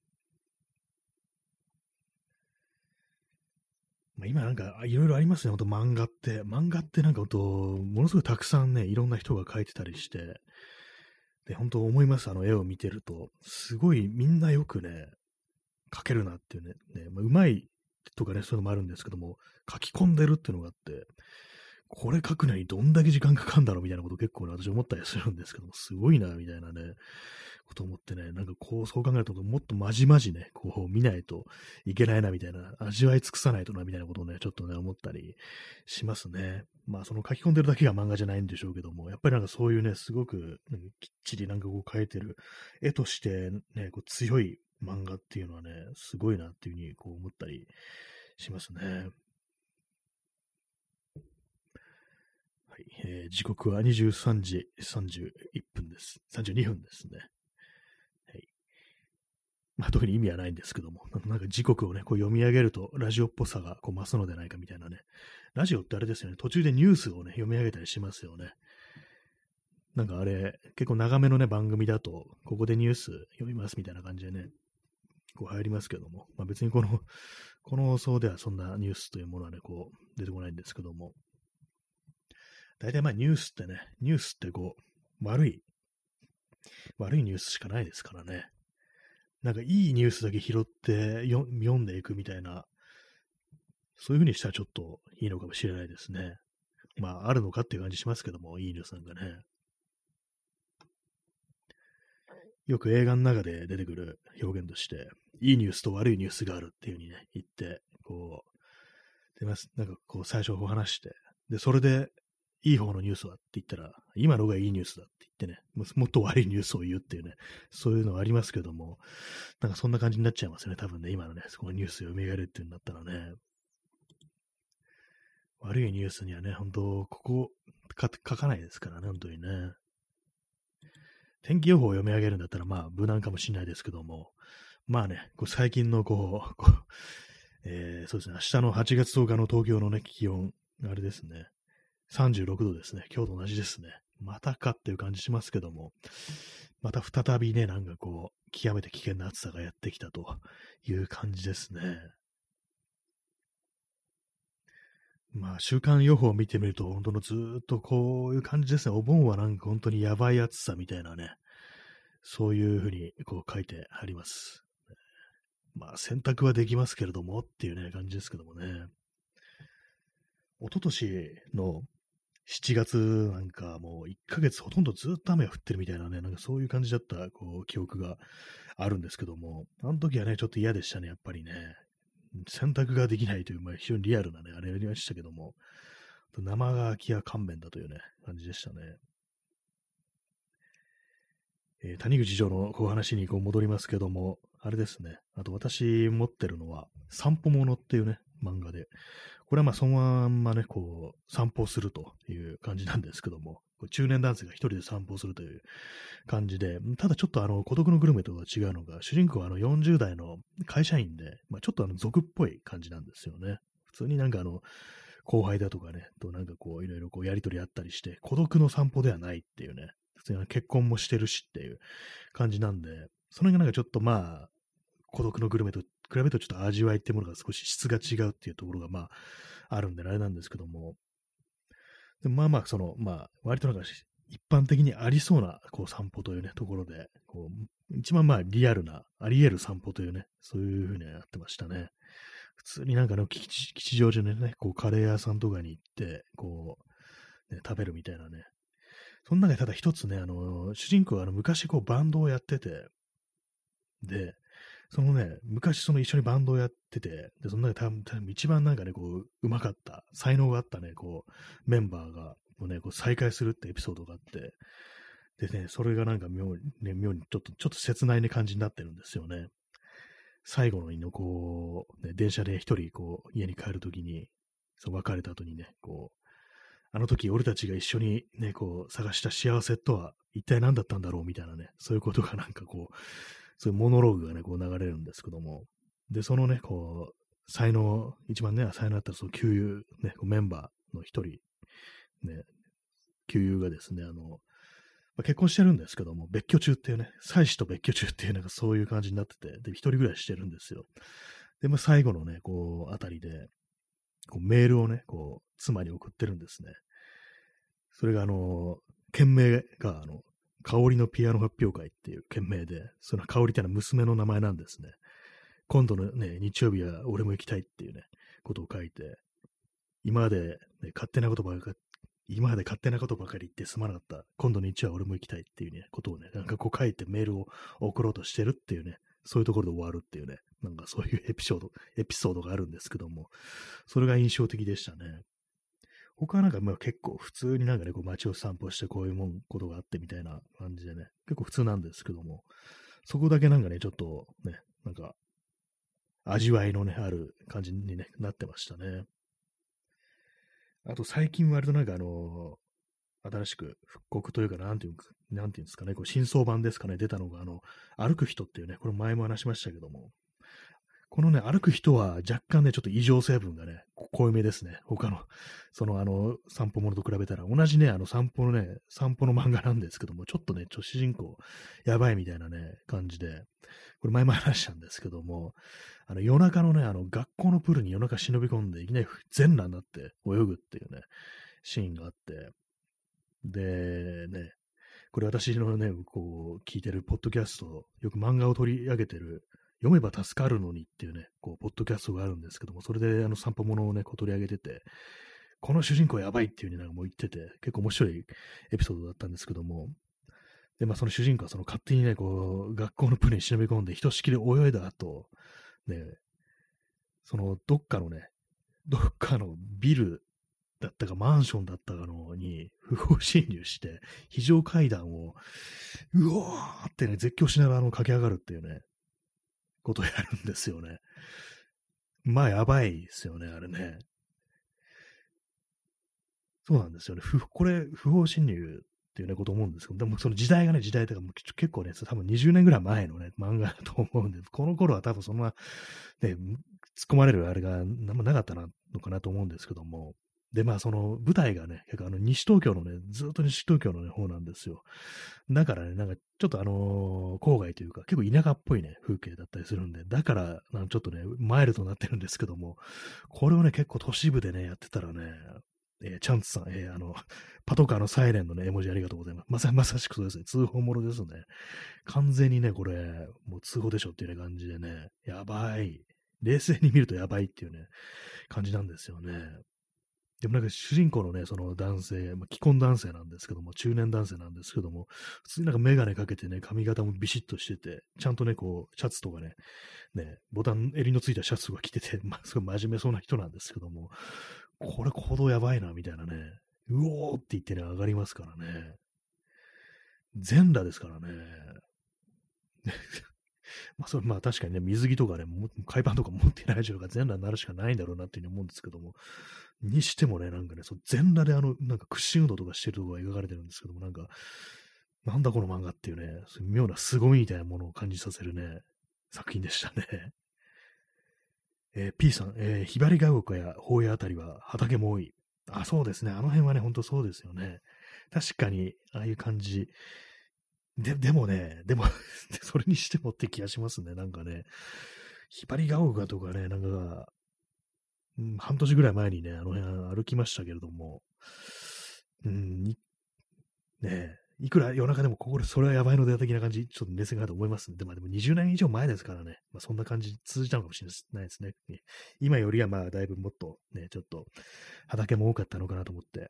まあ、今なんか、いろいろありますね、ほんと漫画って。漫画ってなんかほんと、ものすごいたくさんね、いろんな人が描いてたりして、で、本当思います、あの絵を見てると。すごいみんなよくね、描けるなっていうね、ねまあ、うまいとかね、そういうのもあるんですけども、書き込んでるっていうのがあって、これ書くのにどんだけ時間かかるんだろうみたいなこと結構ね、私思ったりするんですけども、すごいな、みたいなね、こと思ってね、なんかこう、そう考えると、もっとまじまじね、こう見ないといけないな、みたいな、味わい尽くさないとな、みたいなことをね、ちょっとね、思ったりしますね。まあ、その書き込んでるだけが漫画じゃないんでしょうけども、やっぱりなんかそういうね、すごく、きっちりなんかこう書いてる、絵としてね、こう強い漫画っていうのはね、すごいなっていうふうにこう思ったりしますね。はい、えー、時刻は23時31分です。32分ですね。はい。まあ、特に意味はないんですけども、なんか時刻をね、こう読み上げるとラジオっぽさがこう増すのではないかみたいなね。ラジオってあれですよね、途中でニュースをね、読み上げたりしますよね。なんかあれ、結構長めのね、番組だと、ここでニュース読みますみたいな感じでね、こう入りますけども、まあ別にこの、この放送ではそんなニュースというものはね、こう出てこないんですけども、大体まあニュースってね、ニュースってこう、悪い、悪いニュースしかないですからね。なんかいいニュースだけ拾って読んでいくみたいな、そういう風にしたらちょっといいのかもしれないですね。まあ、あるのかっていう感じしますけども、いいニュースなんかね。よく映画の中で出てくる表現として、いいニュースと悪いニュースがあるっていう風にね、言って、こう、出ます。なんかこう最初話して、で、それで、いい方のニュースはって言ったら、今のがいいニュースだって言ってね、もっと悪いニュースを言うっていうね、そういうのがありますけども、なんかそんな感じになっちゃいますよね、多分ね、今のね、そこのニュース読み上げるっていうんだったらね。悪いニュースにはね、本当ここ書かないですからね、本当にね。天気予報を読み上げるんだったら、まあ、無難かもしれないですけども、まあね、こう最近のこう、こうえー、そうですね、明日の8月10日の東京のね、気温、あれですね、36度ですね、今日と同じですね。またかっていう感じしますけども、また再びね、なんかこう、極めて危険な暑さがやってきたという感じですね。まあ、週間予報を見てみると、本当のずっとこういう感じですね。お盆はなんか本当にやばい暑さみたいなね、そういうふうにこう書いてあります。まあ、洗濯はできますけれどもっていうね、感じですけどもね。一昨年の7月なんかもう1ヶ月ほとんどずっと雨が降ってるみたいなね、なんかそういう感じだったこう記憶があるんですけども、あの時はね、ちょっと嫌でしたね、やっぱりね。選択ができないという、まあ、非常にリアルなね、あれありましたけども、生乾きや勘弁だというね、感じでしたね。えー、谷口城のこう話にこう戻りますけども、あれですね。あと私持ってるのは、散歩物っていうね、漫画で。これはまあそのまんまね、こう、散歩するという感じなんですけども、中年男性が一人で散歩するという感じで、ただちょっとあの、孤独のグルメとは違うのが、主人公はあの40代の会社員で、まあ、ちょっとあの、俗っぽい感じなんですよね。普通になんかあの、後輩だとかね、となんかこう、いろいろこう、やりとりあったりして、孤独の散歩ではないっていうね、普通に結婚もしてるしっていう感じなんで、その辺がなんかちょっとまあ、孤独のグルメと比べるとちょっと味わいってものが少し質が違うっていうところが、まあ、あるんであれなんですけども、でまあまあ、その、まあ、割となんか一般的にありそうなこう散歩というね、ところで、こう一番まあリアルな、あり得る散歩というね、そういうふうにやってましたね。普通になんかの吉吉祥寺のね、こうカレー屋さんとかに行って、こう、ね、食べるみたいなね。その中でただ一つね、あの、主人公はあの昔こうバンドをやってて、で、そのね、昔その一緒にバンドをやってて、で、その中で多分一番なんかね、こう、うまかった、才能があったね、こう、メンバーが、をね、こう再会するってエピソードがあって、でね、それがなんか妙に、ね、妙にちょっと、ちょっと切ないね感じになってるんですよね。最後のの、こう、ね、電車で一人、こう、家に帰るときに、そう、別れた後にね、こう、あの時俺たちが一緒にね、こう、探した幸せとは一体何だったんだろうみたいなね、そういうことがなんかこう、そういうモノローグがね、こう流れるんですけども、で、そのね、こう、才能、一番ね、才能あったその旧友、ね、メンバーの一人、ね、旧友がですね、あの、まあ、結婚してるんですけども、別居中っていうね、妻子と別居中っていうなんかそういう感じになってて、で、一人暮らししてるんですよ。で、まあ、最後のね、こう、あたりで、こうメールをね、こう、妻に送ってるんですね。それが、あの、件名が、あの、香りのピアノ発表会っていう件名で、その香りってのは娘の名前なんですね。今度のね、日曜日は俺も行きたいっていうね、ことを書いて、今まで、ね、勝手なことばかり、今まで勝手なことばかり言ってすまなかった。今度の日曜は俺も行きたいっていうね、ことをね、なんかこう書いてメールを送ろうとしてるっていうね、そういうところで終わるっていうね、なんかそういうエピソード、エピソードがあるんですけども、それが印象的でしたね。他はなんかまあ結構普通になんかね、こう街を散歩してこういうもん、ことがあってみたいな感じでね、結構普通なんですけども、そこだけなんかね、ちょっとね、なんか、味わいのね、ある感じに、ね、なってましたね。あと最近割となんかあの新しく復刻というか、なんていうなんていうんですかね、こう新装版ですかね、出たのが、あの、歩く人っていうね、これ前も話しましたけども、このね、歩く人は若干ね、ちょっと異常成分がね、濃いめですね。他の、そのあの、散歩ものと比べたら、同じね、あの散歩のね、散歩の漫画なんですけども、ちょっとね、ちょ主人公、やばいみたいなね、感じで、これ前も話したんですけども、あの夜中のね、あの学校のプールに夜中忍び込んで、いきなり全裸になって泳ぐっていうね、シーンがあって、で、ね、これ私のね、こう、聞いてるポッドキャスト、よく漫画を取り上げてる読めば助かるのにっていうね、こう、ポッドキャストがあるんですけども、それであの散歩物をね、こう取り上げてて、この主人公やばいっていう風になんかもう言ってて、結構面白いエピソードだったんですけども、で、まあその主人公はその勝手にね、こう、学校のプールに忍び込んで、ひとしきり泳いだ後、ね、そのどっかのね、どっかのビルだったかマンションだったかのに不法侵入して、非常階段を、うおーってね、絶叫しながらあの駆け上がるっていうね、ことをやるんですよね。まあ、やばいですよね、あれね。そうなんですよね。ふこれ、不法侵入っていうね、こと思うんですけど、でもその時代がね、時代とかも結構ね、多分20年ぐらい前のね、漫画だと思うんで、この頃は多分そんな、ね、突っ込まれるあれが何もなかったのかなと思うんですけども、で、まあ、その舞台がね、結構あの西東京のね、ずっと西東京の、ね、方なんですよ。だからね、なんかちょっとあのー、郊外というか、結構田舎っぽいね、風景だったりするんで、だから、ちょっとね、マイルドになってるんですけども、これをね、結構都市部でね、やってたらね、えー、チャンツさん、えー、あの、パトカーのサイレンのね、絵文字ありがとうございます。まさまさしくそうですね。通報ものですね。完全にね、これ、もう通報でしょっていうね、感じでね、やばい。冷静に見るとやばいっていうね、感じなんですよね。でもなんか主人公のね、その男性、まあ、既婚男性なんですけども、中年男性なんですけども、普通になんかメガネかけてね、髪型もビシッとしてて、ちゃんとね、こう、シャツとかね、ね、ボタン、襟のついたシャツとか着てて、まあ、すごい真面目そうな人なんですけども、これ行動やばいな、みたいなね、うおーって言ってね、上がりますからね。全裸ですからね。まあ、それ、まあ確かにね、水着とかね、海パンとか持ってない状が全裸になるしかないんだろうなっていうふうに思うんですけども、にしてもね、なんかね、そ全裸であの、なんか屈伸運動とかしてるところが描かれてるんですけども、なんか、なんだこの漫画っていうね、そういう妙な凄みみたいなものを感じさせるね、作品でしたね。えー、P さん、えー、ひばりが丘や法屋あたりは畑も多い。あ、そうですね。あの辺はね、ほんとそうですよね。確かに、ああいう感じで、でもね、でも それにしてもって気がしますね。なんかね、ひばりが丘とかね、なんか、うん、半年ぐらい前にね、あの辺歩きましたけれども、うん、ねいくら夜中でもここでそれはやばいので的な感じ、ちょっと熱戦があると思いますんで、まあでも20年以上前ですからね、まあそんな感じ続いたのかもしれないですね。今よりはまあだいぶもっとね、ちょっと畑も多かったのかなと思って、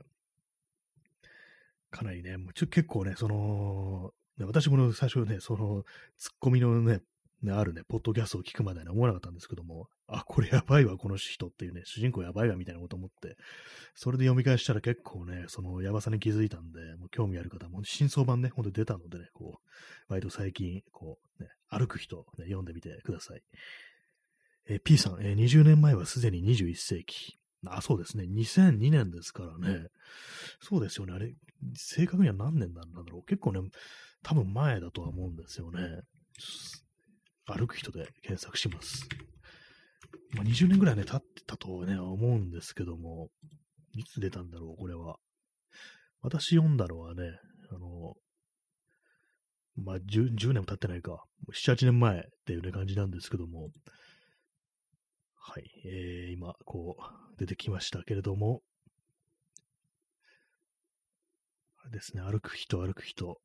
かなりね、もうちょ結構ね、その、私も最初ね、そのツッコミのね、あるね、ポッドキャストを聞くまでは思わなかったんですけども、あ、これやばいわ、この人っていうね、主人公やばいわ、みたいなこと思って、それで読み返したら結構ね、そのやばさに気づいたんで、もう興味ある方も、新装版ね、ほんと出たのでね、こう、割と最近、こう、ね、歩く人、ね、読んでみてください。え P さん、え、20年前はすでに21世紀。あ、そうですね。2002年ですからね。そうですよね。あれ、正確には何年なんだろう。結構ね、多分前だとは思うんですよね。歩く人で検索します。まあ、20年ぐらいね、経ってたとね、思うんですけども、いつ出たんだろう、これは。私読んだのはね、あの、まあ10、10, 年も経ってないか、7、8年前っていうね、感じなんですけども、はい、えー、今、こう、出てきましたけれども、あれですね、歩く人、歩く人。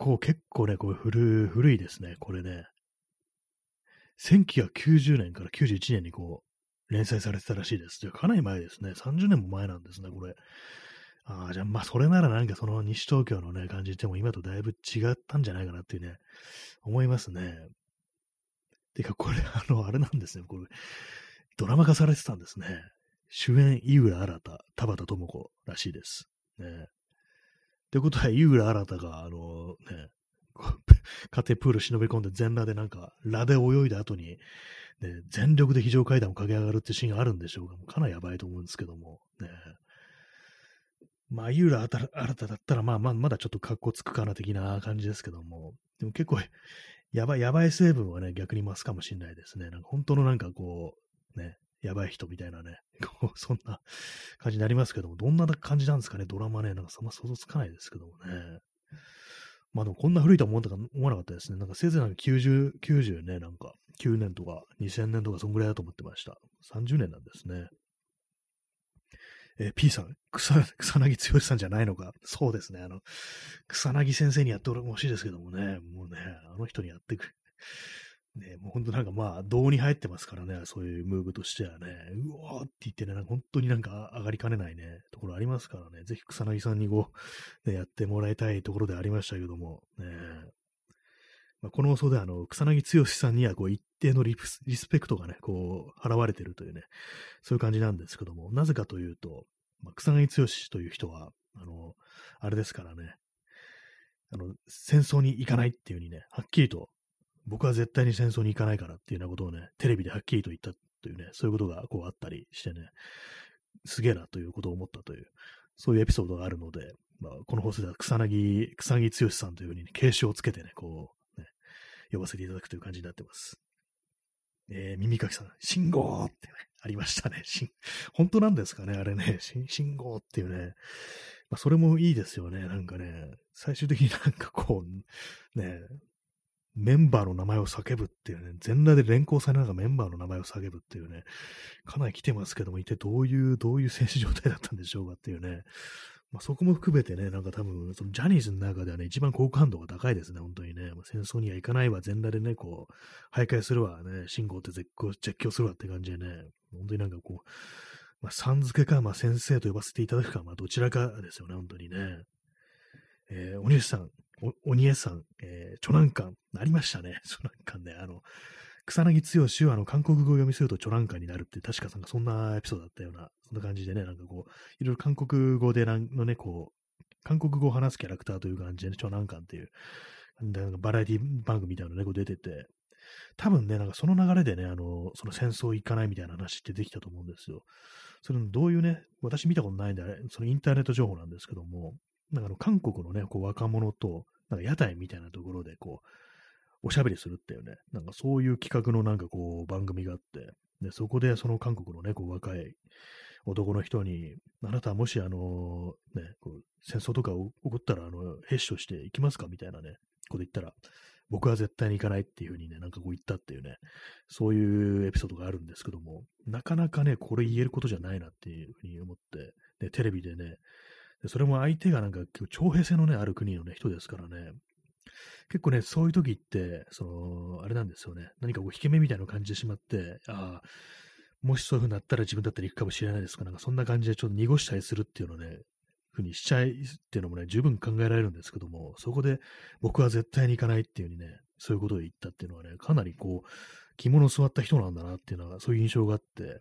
構、結構ね、これ古古いですね、これね。1990年から91年にこう、連載されてたらしいです。じゃかなり前ですね。30年も前なんですね、これ。ああ、じゃあ、まあ、それならなんかその西東京のね、感じでも今とだいぶ違ったんじゃないかなっていうね、思いますね。てか、これ、あの、あれなんですね、これ、ドラマ化されてたんですね。主演、井浦新、田畑智子らしいです。ね。ってことは、井浦新が、あのね、家庭プール忍び込んで全裸でなんか、裸で泳いだ後に、ね、全力で非常階段を駆け上がるってシーンがあるんでしょうか。もうかなりやばいと思うんですけども、ね。まあ、井浦新だったら、まあまあ、まだちょっと格好つくかな的な感じですけども、でも結構、やばい、やばい成分はね、逆に増すかもしれないですね。なんか本当のなんかこう、ね、やばい人みたいなね、そんな感じになりますけども、どんな感じなんですかね、ドラマね、なんかそんな想像つかないですけどもね。まあでもこんな古いとは思わなかったですね。なんかせいぜいなんか90、90ね、なんか9年とか2000年とかそんぐらいだと思ってました。30年なんですね。えー、P さん、草、草薙剛さんじゃないのか？そうですね。あの、草薙先生にやってほしいですけどもね、もうね、あの人にやってくね、もう本当なんかまあ、胴に入ってますからね、そういうムーブとしてはね、うおーって言ってね、なんか本当になんか上がりかねないね、ところありますからね、ぜひ草薙さんにこう、ね、やってもらいたいところでありましたけども、ね、まあ、この放送であの、草薙剛さんにはこう一定のリスペクトがね、こう、払われてるというね、そういう感じなんですけども、なぜかというと、まあ、草薙剛という人は、あの、あれですからね、あの、戦争に行かないっていうふうにね、はっきりと僕は絶対に戦争に行かないからっていうようなことをね、テレビではっきりと言ったというね、そういうことがこうあったりしてね、すげえなということを思ったという、そういうエピソードがあるので、まあ、この放送では草薙、草薙剛さんというふうに、ね、継承をつけてね、こう、ね、呼ばせていただくという感じになってます。えー、耳かきさん、信号ってね、ありましたね。本当なんですかね、あれね、信号っていうね。まあ、それもいいですよね。なんかね、最終的になんかこう、ね、メンバーの名前を叫ぶっていうね、全裸で連行されながらメンバーの名前を叫ぶっていうね、かなり来てますけども、一体どういう、どういう選手状態だったんでしょうかっていうね、まあ、そこも含めてね、なんか多分、そのジャニーズの中ではね、一番好感度が高いですね、本当にね。まあ、戦争には行かないわ、全裸でね、こう、徘徊するわ、ね、信号って絶叫絶叫するわって感じでね、本当になんかこう、まあ、さん付けか、まあ、先生と呼ばせていただくか、まあ、どちらかですよね、本当にね。えー、お兄さん、お、鬼江さん、えー、チョナンカン、なりましたね。チョナンカンね、あの、草薙剛はあの韓国語を読みするとチョランカンになるって、確かなんかそんなエピソードだったような、そんな感じでね、なんかこう、いろいろ韓国語でなんのね、こう、韓国語を話すキャラクターという感じでね、チョナンカンっていう、なんかバラエティ番組みたいなのね、こう出てて、多分ね、なんかその流れでね、あの、その戦争行かないみたいな話ってできたと思うんですよ。それのどういうね、私見たことないんで、あれ、そのインターネット情報なんですけども、なんかあの韓国のね、こう若者と、なんか屋台みたいなところでこう、おしゃべりするっていうね、なんかそういう企画のなんかこう番組があって、で、そこでその韓国のね、こう若い男の人に、あなたもしあの、ね、こう戦争とか起こったら、あの、兵士として行きますかみたいなね、こと言ったら、僕は絶対に行かないっていうふうにね、なんかこう言ったっていうね、そういうエピソードがあるんですけども、なかなかね、これ言えることじゃないなっていうふうに思って、で、テレビでね、それも相手がなんか徴兵制のね、ある国のね、人ですからね、結構ね、そういう時って、その、あれなんですよね、何かこう、引け目みたいなのを感じてしまって、ああ、もしそういう風になったら自分だったら行くかもしれないですかなんかそんな感じでちょっと濁したりするっていうのね、ふうにしちゃいっていうのもね、十分考えられるんですけども、そこで僕は絶対に行かないっていうふうにね、そういうことを言ったっていうのはね、かなりこう、着物を座った人なんだなっていうのは、そういう印象があって、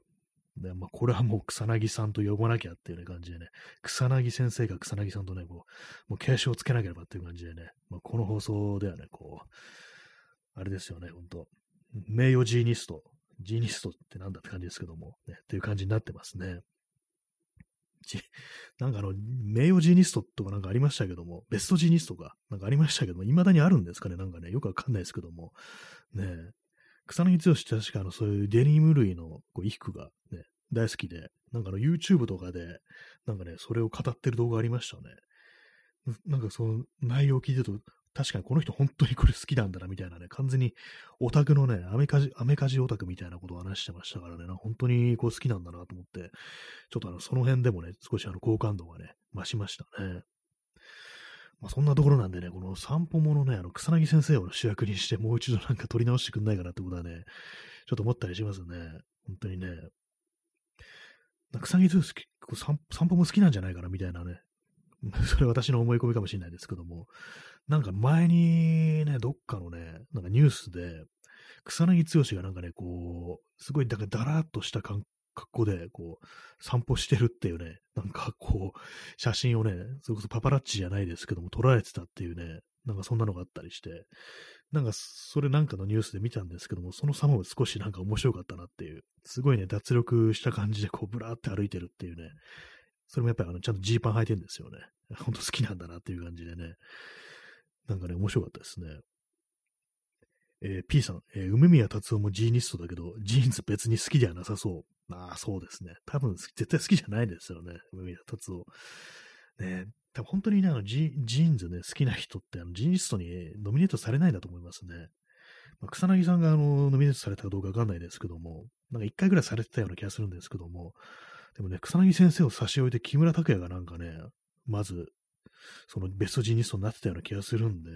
でまあ、これはもう草薙さんと呼ばなきゃっていう、ね、感じでね、草薙先生が草薙さんとね、こう、もう継承をつけなければっていう感じでね、まあ、この放送ではね、こう、あれですよね、ほんと、名誉ジーニスト、ジーニストってなんだって感じですけども、ね、っていう感じになってますね。なんかあの、名誉ジーニストとかなんかありましたけども、ベストジーニストか、なんかありましたけども、未だにあるんですかねなんかね、よくわかんないですけども、ね草薙剛って確かあの、そういうデニム類のこう衣服がね、大好きで、なんかあの、YouTube とかで、なんかね、それを語ってる動画ありましたね。なんかその内容を聞いてると、確かにこの人本当にこれ好きなんだなみたいなね、完全にオタクのね、アメカジ、アメカジオタクみたいなことを話してましたからね、本当にこう好きなんだなと思って、ちょっとあの、その辺でもね、少しあの、好感度がね、増しましたね。まあ、そんなところなんでね、この散歩ものね、あの、草薙先生を主役にして、もう一度なんか撮り直してくんないかなってことはね、ちょっと思ったりしますね。本当にね。草薙図散散歩も好きなんじゃないかなみたいなね。それ私の思い込みかもしれないですけども、なんか前にね、どっかのね、なんかニュースで、草薙剛がなんかね、こう、すごいだからだらっとした感格好で、こう、散歩してるっていうね、なんかこう、写真をね、それこそパパラッチじゃないですけども、撮られてたっていうね、なんかそんなのがあったりして、なんかそれなんかのニュースで見たんですけども、その様も少しなんか面白かったなっていう、すごいね、脱力した感じでこう、ブラーって歩いてるっていうね、それもやっぱりあの、ちゃんとジーパン履いてるんですよね。ほんと好きなんだなっていう感じでね、なんかね、面白かったですね。えー、P さん、えー、梅宮達夫もジーニストだけど、ジーンズ別に好きではなさそう。ああ、そうですね。多分、絶対好きじゃないですよね。梅宮達夫。ね多分本当にね、あのジジーンズね、好きな人って、あのジーニストにノミネートされないんだと思いますね。まあ、草彅さんがあのノミネートされたかどうかわかんないですけども、なんか一回ぐらいされてたような気がするんですけども、でもね、草彅先生を差し置いて木村拓哉がなんかね、まずそのベストジーニストになってたような気がするんで、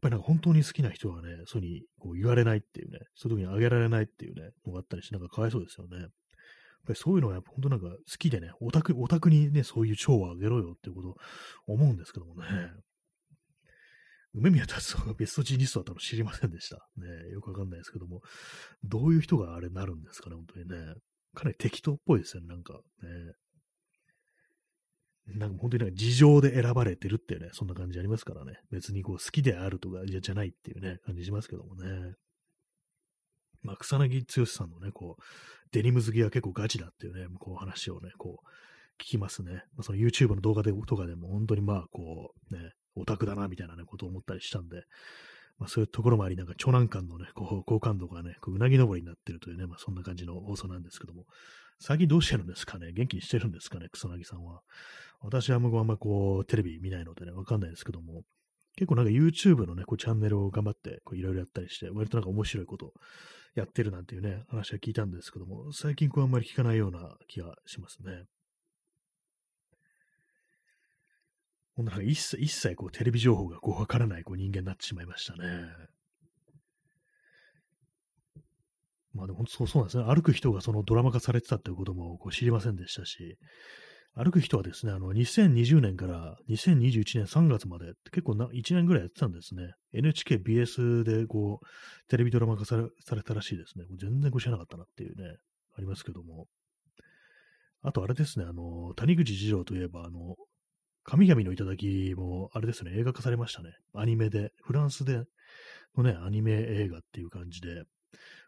ぱりなんか本当に好きな人はね、そうにこう言われないっていうね、そういう時にあげられないっていうね、のがあったりして、なんかかわいそうですよね。やっぱりそういうのはやっぱ本当なんか好きでね、オタク、オタクにね、そういう賞をあげろよっていうことを思うんですけどもね。梅宮達夫がベストジーニストだったの知りませんでした。ね、よくわかんないですけども、どういう人があれなるんですかね、本当にね。かなり適当っぽいですよね、なんかね。なんか本当になんか事情で選ばれてるっていうね、そんな感じありますからね。別にこう好きであるとかじゃないっていうね、感じしますけどもね。まあ、草薙剛さんのね、こう、デニム好きは結構ガチだっていうね、こう話をね、こう、聞きますね。まあ、その YouTube の動画でとかでも本当にまあ、こう、ね、オタクだなみたいなね、ことを思ったりしたんで、まあ、そういうところもあり、なんか長男間のね、こう、好感度がね、こううなぎ登りになってるというね、まあ、そんな感じの放送なんですけども、最近どうしてるんですかね？元気にしてるんですかね？草薙さんは。私はもうあんまこう、テレビ見ないのでね、わかんないですけども、結構なんか YouTube のね、こうチャンネルを頑張ってこういろいろやったりして、割となんか面白いことやってるなんていうね、話は聞いたんですけども、最近こうあんまり聞かないような気がしますね。ほんなんか一切、一切こうテレビ情報がこうわからないこう人間になってしまいましたね。まあでも本当そうそうなんですね。歩く人がそのドラマ化されてたっていうこともこう知りませんでしたし、歩く人はですね、あの、2020年から2021年3月まで結構な1年ぐらいやってたんですね。NHKBS でこう、テレビドラマ化されされたらしいですね。全然こう知らなかったなっていうね、ありますけども。あとあれですね、あの、谷口二郎といえば、あの、神々の頂も、あれですね、映画化されましたね。アニメで、フランスでのね、アニメ映画っていう感じで、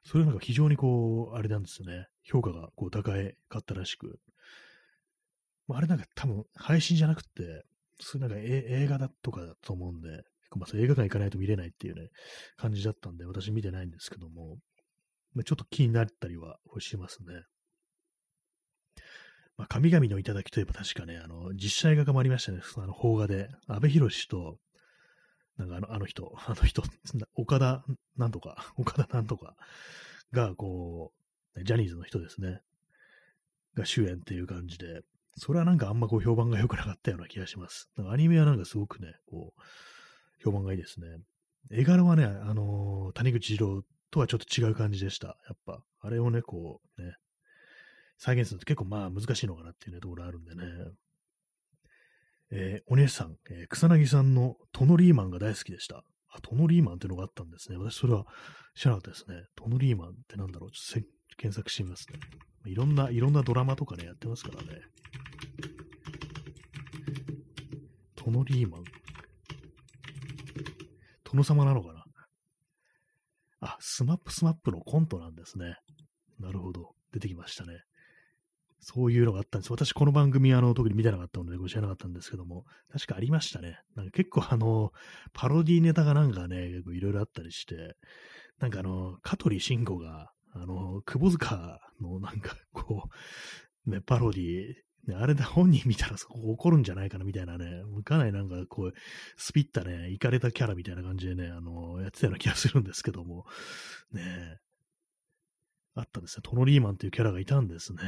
それなんか非常にこう、あれなんですね。評価がこう高いかったらしく。まあ、れなんか多分配信じゃなくて、それなんか映画だとかだと思うんで、まあ、映画館行かないと見れないっていうね、感じだったんで、私見てないんですけども、まあ、ちょっと気になったりはしますね。まあ、神々の頂といえば確かね、あの、実写映画化もありましたね。あの、邦画で、安倍博と、なんかあの、あの人、あの人、岡田なんとか、岡田なんとかが、こう、ジャニーズの人ですね。が主演っていう感じで、それはなんかあんまこう評判が良くなかったような気がします。なんかアニメはなんかすごくね、こう、評判がいいですね。絵柄はね、あのー、谷口二郎とはちょっと違う感じでした。やっぱ、あれをね、こう、ね、再現すると結構まあ難しいのかなっていうね、ところあるんでね。えー、お姉さん、えー、草彅さんのトノリーマンが大好きでした。あ、トノリーマンっていうのがあったんですね。私それは知らなかったですね。トノリーマンってなんだろう検索してみますね。いろんな、いろんなドラマとかね、やってますからね。トノリーマン。殿様なのかな？あ、スマップスマップのコントなんですね。なるほど。出てきましたね。そういうのがあったんです。私、この番組、あの、特に見てなかったので、ご知らなかったんですけども、確かありましたね。なんか結構、あの、パロディネタがなんかね、結構いろいろあったりして、なんかあの、香取慎吾が、あの、窪塚のなんか、こう、ね、パロディ、ね、あれで本人見たらそこ怒るんじゃないかなみたいなね、かなりなんかこう、スピったね、いかれたキャラみたいな感じでね、あの、やってたような気がするんですけども、ねあったんですね。トノリーマンっていうキャラがいたんですね。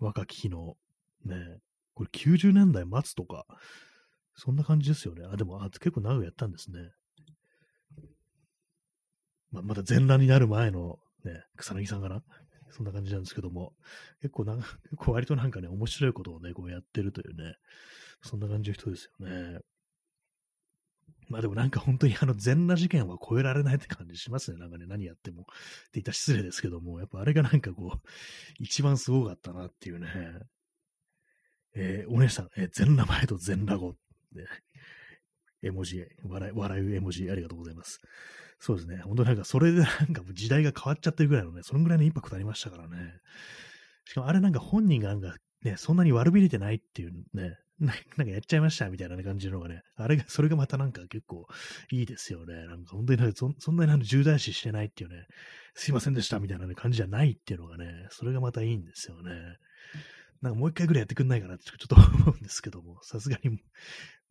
若き日の。ねこれ90年代末とか、そんな感じですよね。あ、でも、あ結構長くやったんですね。まあ、まだ全裸になる前のね、草薙さんかな。そんな感じなんですけども、結構な、結構割となんかね、面白いことをね、こうやってるというね、そんな感じの人ですよね。まあでもなんか本当にあの全裸事件は超えられないって感じしますね。なんかね、何やっても。って言ったら失礼ですけども、やっぱあれがなんかこう、一番すごかったなっていうね。えー、お姉さん、えー、全裸前と全裸後。ね、絵文字、笑い、笑う絵文字ありがとうございます。そうですね。本当なんかそれでなんか時代が変わっちゃってるぐらいのね、そのぐらいのインパクトありましたからね。しかもあれなんか本人がなんかね、そんなに悪びれてないっていうね、なんかやっちゃいましたみたいな感じのがね、あれが、それがまたなんか結構いいですよね。なんか本当になんかそそんなになんか重大視してないっていうね、すいませんでしたみたいな、感じじゃないっていうのがね、それがまたいいんですよね。なんかもう一回ぐらいやってくんないかなってちょっと思うんですけども、さすがに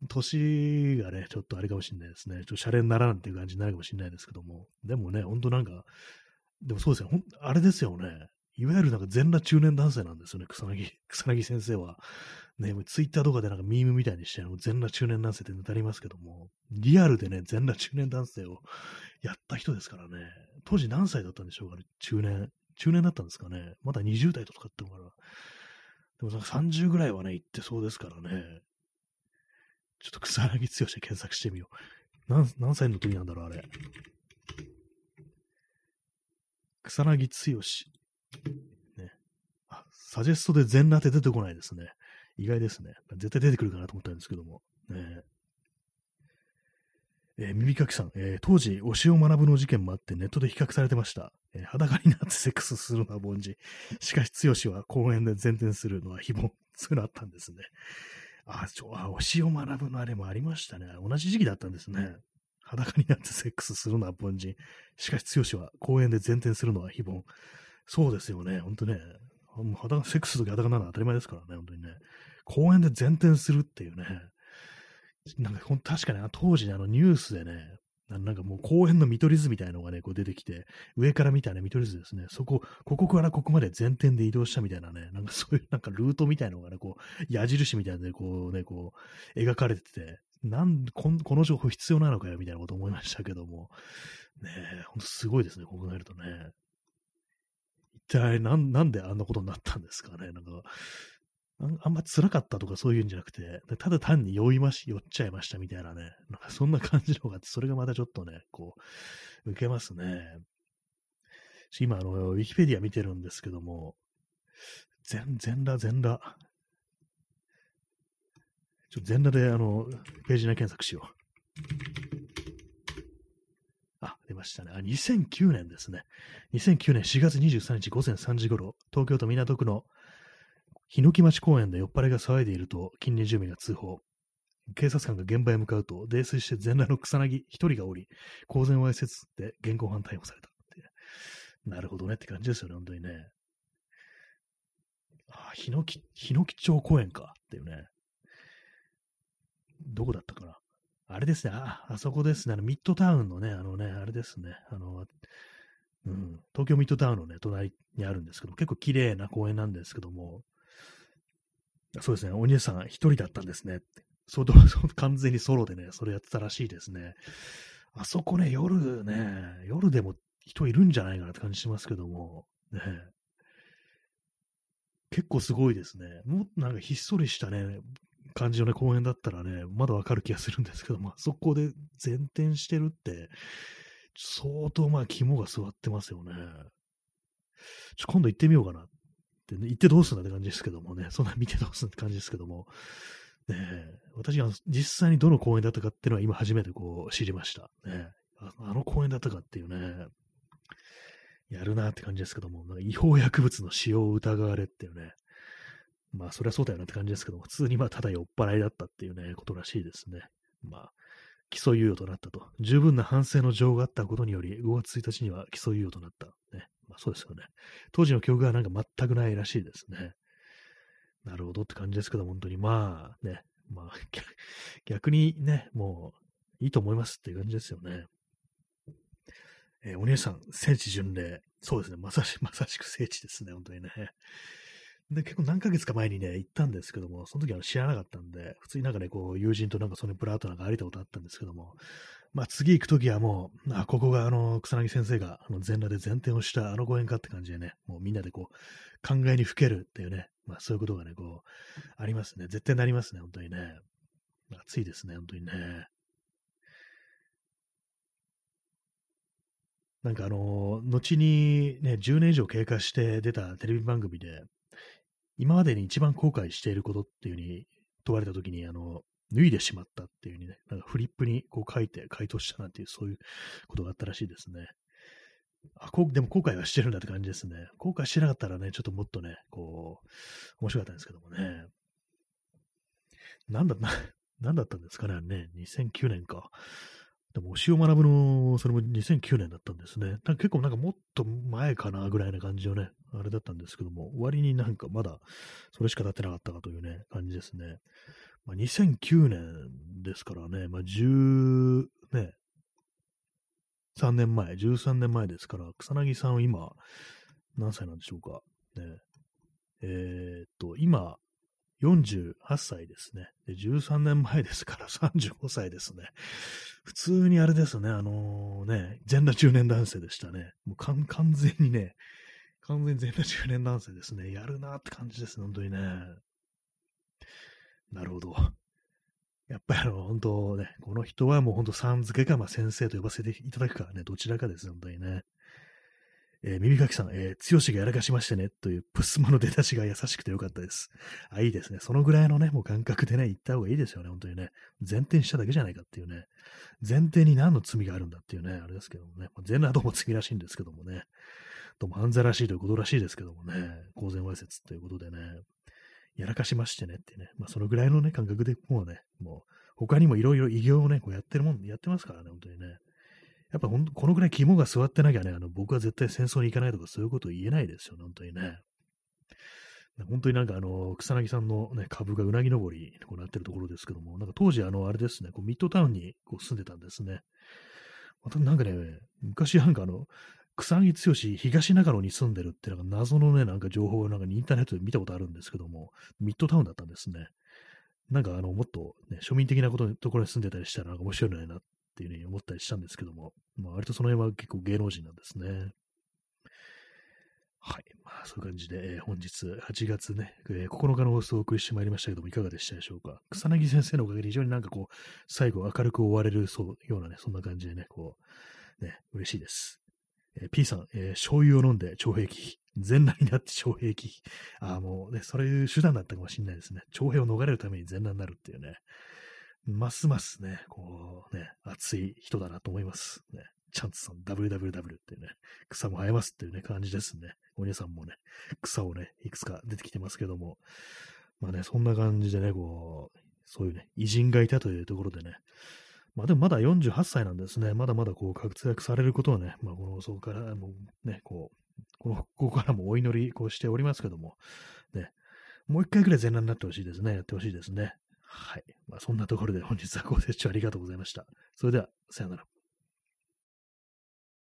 年がね、ちょっとあれかもしれないですね。ちょっとシャレにならんっていう感じになるかもしれないですけども。でもね、ほんとなんか、でもそうですよ。ほんあれですよね。いわゆるなんか全裸中年男性なんですよね、草薙、草薙先生は。ね、ツイッターとかでなんかミームみたいにして、全裸中年男性ってネタりますけども、リアルでね、全裸中年男性をやった人ですからね。当時何歳だったんでしょうかね、中年。中年だったんですかね。まだ20代とかってのかな。でもなんか30ぐらいはね、行ってそうですからね。ちょっと草薙剛で検索してみよう。何、何歳の時なんだろう、あれ。草薙剛。ね。あ、サジェストで全裸って出てこないですね。意外ですね。絶対出てくるかなと思ったんですけども。ねえー、耳かきさん、えー、当時、推しを学ぶの事件もあってネットで比較されてました。えー、裸になってセックスするのは凡人。しかし、剛は公園で前転するのは非凡。そういうのあったんですね。あ、ちょ、あ、推しを学ぶのあれもありましたね。同じ時期だったんですね。裸になってセックスするのは凡人。しかし、剛は公園で前転するのは非凡。そうですよね。ほんとね。裸、セックスと裸なのは当たり前ですからね。本当にね。公園で前転するっていうね。なんかほん確かに当時あのニュースでね、なんかもう公園の見取り図みたいなのがね、こう出てきて、上から見たね、見取り図ですね。そこ、ここからここまで前転で移動したみたいなね、なんかそういうなんかルートみたいなのがね、こう、矢印みたいなので、こうね、こう、描かれてて、なんここの情報必要なのかよ、みたいなこと思いましたけども、ねえ、ほんとすごいですね、こう考えるとね。一体なん、なんであんなことになったんですかね。なんか、あんま辛かったとかそういうんじゃなくて、ただ単に酔いまし、酔っちゃいましたみたいなね、なんかそんな感じの方があって、それがまたちょっとね、こう、受けますね。今、あの、ウィキペディア見てるんですけども、全、全裸、全裸。ちょっと全裸で、あの、ページ内検索しよう。あ、出ましたね。あ、2009年ですね。2009年4月23日午前3時頃、東京都港区の日野木町公園で酔っ払いが騒いでいると近隣住民が通報。警察官が現場へ向かうと、泥酔して全裸の草薙一人がおり、公然わいせつで現行犯逮捕されたなるほどねって感じですよね、本当にね。あ、ヒノキ、ヒノキ町公園かっていうね。どこだったかな。あれですね、あ、あそこですね、あのミッドタウンのね、あのね、あれですね、あの、うん、東京ミッドタウンのね、隣にあるんですけど、結構綺麗な公園なんですけども、そうですね、お兄さん一人だったんですね。そう、完全にソロでね、それやってたらしいですね。あそこね、夜ね、夜でも人いるんじゃないかなって感じしますけども、ね。結構すごいですね。もうなんかひっそりしたね、感じのね、公園だったらね、まだわかる気がするんですけども、あそこで前転してるって、相当まあ肝が座ってますよね。ちょ今度行ってみようかなってね、行ってどうすんだって感じですけどもね、そんな見てどうすんって感じですけども、ね、私が実際にどの公園だったかっていうのは今初めてこう知りました。ね、あの公園だったかっていうね、やるなって感じですけども、なんか違法薬物の使用を疑われっていうね、まあそりゃそうだよなって感じですけども、普通にまあただ酔っ払いだったっていうね、ことらしいですね。まあ、起訴猶予となったと。十分な反省の情があったことにより、5月1日には起訴猶予となった。ね。まあそうですよね。当時の記憶がなんか全くないらしいですね。なるほどって感じですけど、本当にまあね、まあ 逆にね、もういいと思いますっていう感じですよね。えー、お姉さん、聖地巡礼。そうですね。まさし、まさしく聖地ですね。本当にね。で、結構何ヶ月か前にね、行ったんですけども、その時は知らなかったんで、普通になんかね、こう、友人となんかそのプラートなんか歩いたことあったんですけども、まあ次行く時はもう、あ、ここがあの、草薙先生があの全裸で前転をしたあの公園かって感じでね、もうみんなでこう、考えにふけるっていうね、まあそういうことがね、こう、ありますね。絶対なりますね、本当にね。暑いですね、本当にね。なんかあの、後にね、10年以上経過して出たテレビ番組で、今までに一番後悔していることっていうふうに問われたときに、あの、脱いでしまったっていうふうにね、なんかフリップにこう書いて回答したなんていう、そういうことがあったらしいですね。あ、こう、でも後悔はしてるんだって感じですね。後悔してなかったらね、ちょっともっとね、こう、面白かったんですけどもね。なんだ、な、なんだったんですかね、ね、2009年か。でも、押尾学ぶの、それも2009年だったんですね。結構なんかもっと前かなぐらいな感じのね、あれだったんですけども、割になんかまだそれしか経ってなかったかというね、感じですね。まあ、2009年ですからね、まあ、10、ね、3年前、13年前ですから、草薙さんは今、何歳なんでしょうか。ね、えー、っと、今、48歳ですね。で、13年前ですから 35歳ですね。普通にあれですね、あのー、ね、全裸中年男性でしたね。もう完全にね、完全に全裸中年男性ですね。やるなって感じですね、本当にね。なるほど。やっぱりあの、本当ね、この人はもう本当さん付けか、まあ先生と呼ばせていただくかね、どちらかです、本当にね。えー、耳かきさん、えー、剛がやらかしましてね、というプスマの出だしが優しくてよかったです。あ、いいですね。そのぐらいのね、もう感覚でね、言った方がいいですよね、本当にね。前転しただけじゃないかっていうね。前提に何の罪があるんだっていうね、あれですけどもね。全裸どうも罪らしいんですけどもね。どうも犯罪らしいということらしいですけどもね。公然わいせつということでね。やらかしましてねってね。まあそのぐらいのね、感覚でもうね、もう他にもいろいろ異業をね、こうやってるもん、やってますからね、本当にね。やっぱほんこのぐらい肝が座ってなきゃね、あの僕は絶対戦争に行かないとかそういうこと言えないですよ、本当にね。本当になんかあの、草薙さんのね、株がうなぎ登りにこうなってるところですけども、なんか当時あの、あれですね、こうミッドタウンにこう住んでたんですね。またなんかね、昔なんかあの、草薙剛東中野に住んでるってなんか謎のね、なんか情報をなんかインターネットで見たことあるんですけども、ミッドタウンだったんですね。なんかあの、もっとね、庶民的なことところに住んでたりしたらなんか面白いのになっっていうふうに思ったりしたんですけども、まあ、割とその辺は結構芸能人なんですね。はい。まあ、そういう感じで、えー、本日8月ね、えー、9日の放送をお送りしてまいりましたけども、いかがでしたでしょうか？草薙先生のおかげで非常になんかこう、最後明るく終われるそうようなね、そんな感じでね、こう、ね、嬉しいです。えー、P さん、えー、醤油を飲んで徴兵器。全裸になって徴兵器。ああ、もうね、それいう手段だったかもしれないですね。徴兵を逃れるために全裸になるっていうね。ますますね、こうね、熱い人だなと思います。ね。チャンツさん WWW っていうね、草も生えますっていうね、感じですね。お姉さんもね、草をね、いくつか出てきてますけども、まあね、そんな感じでね、こう、そういうね、偉人がいたというところでね、まあでもまだ48歳なんですね。まだまだこう活躍されることはね、まあこの、そこからもね、こう、この、ここからもお祈りこうしておりますけども、ね、もう一回くらい全裸になってほしいですね。やってほしいですね。はい。まあ、そんなところで本日はご清聴ありがとうございました。それでは、さよなら。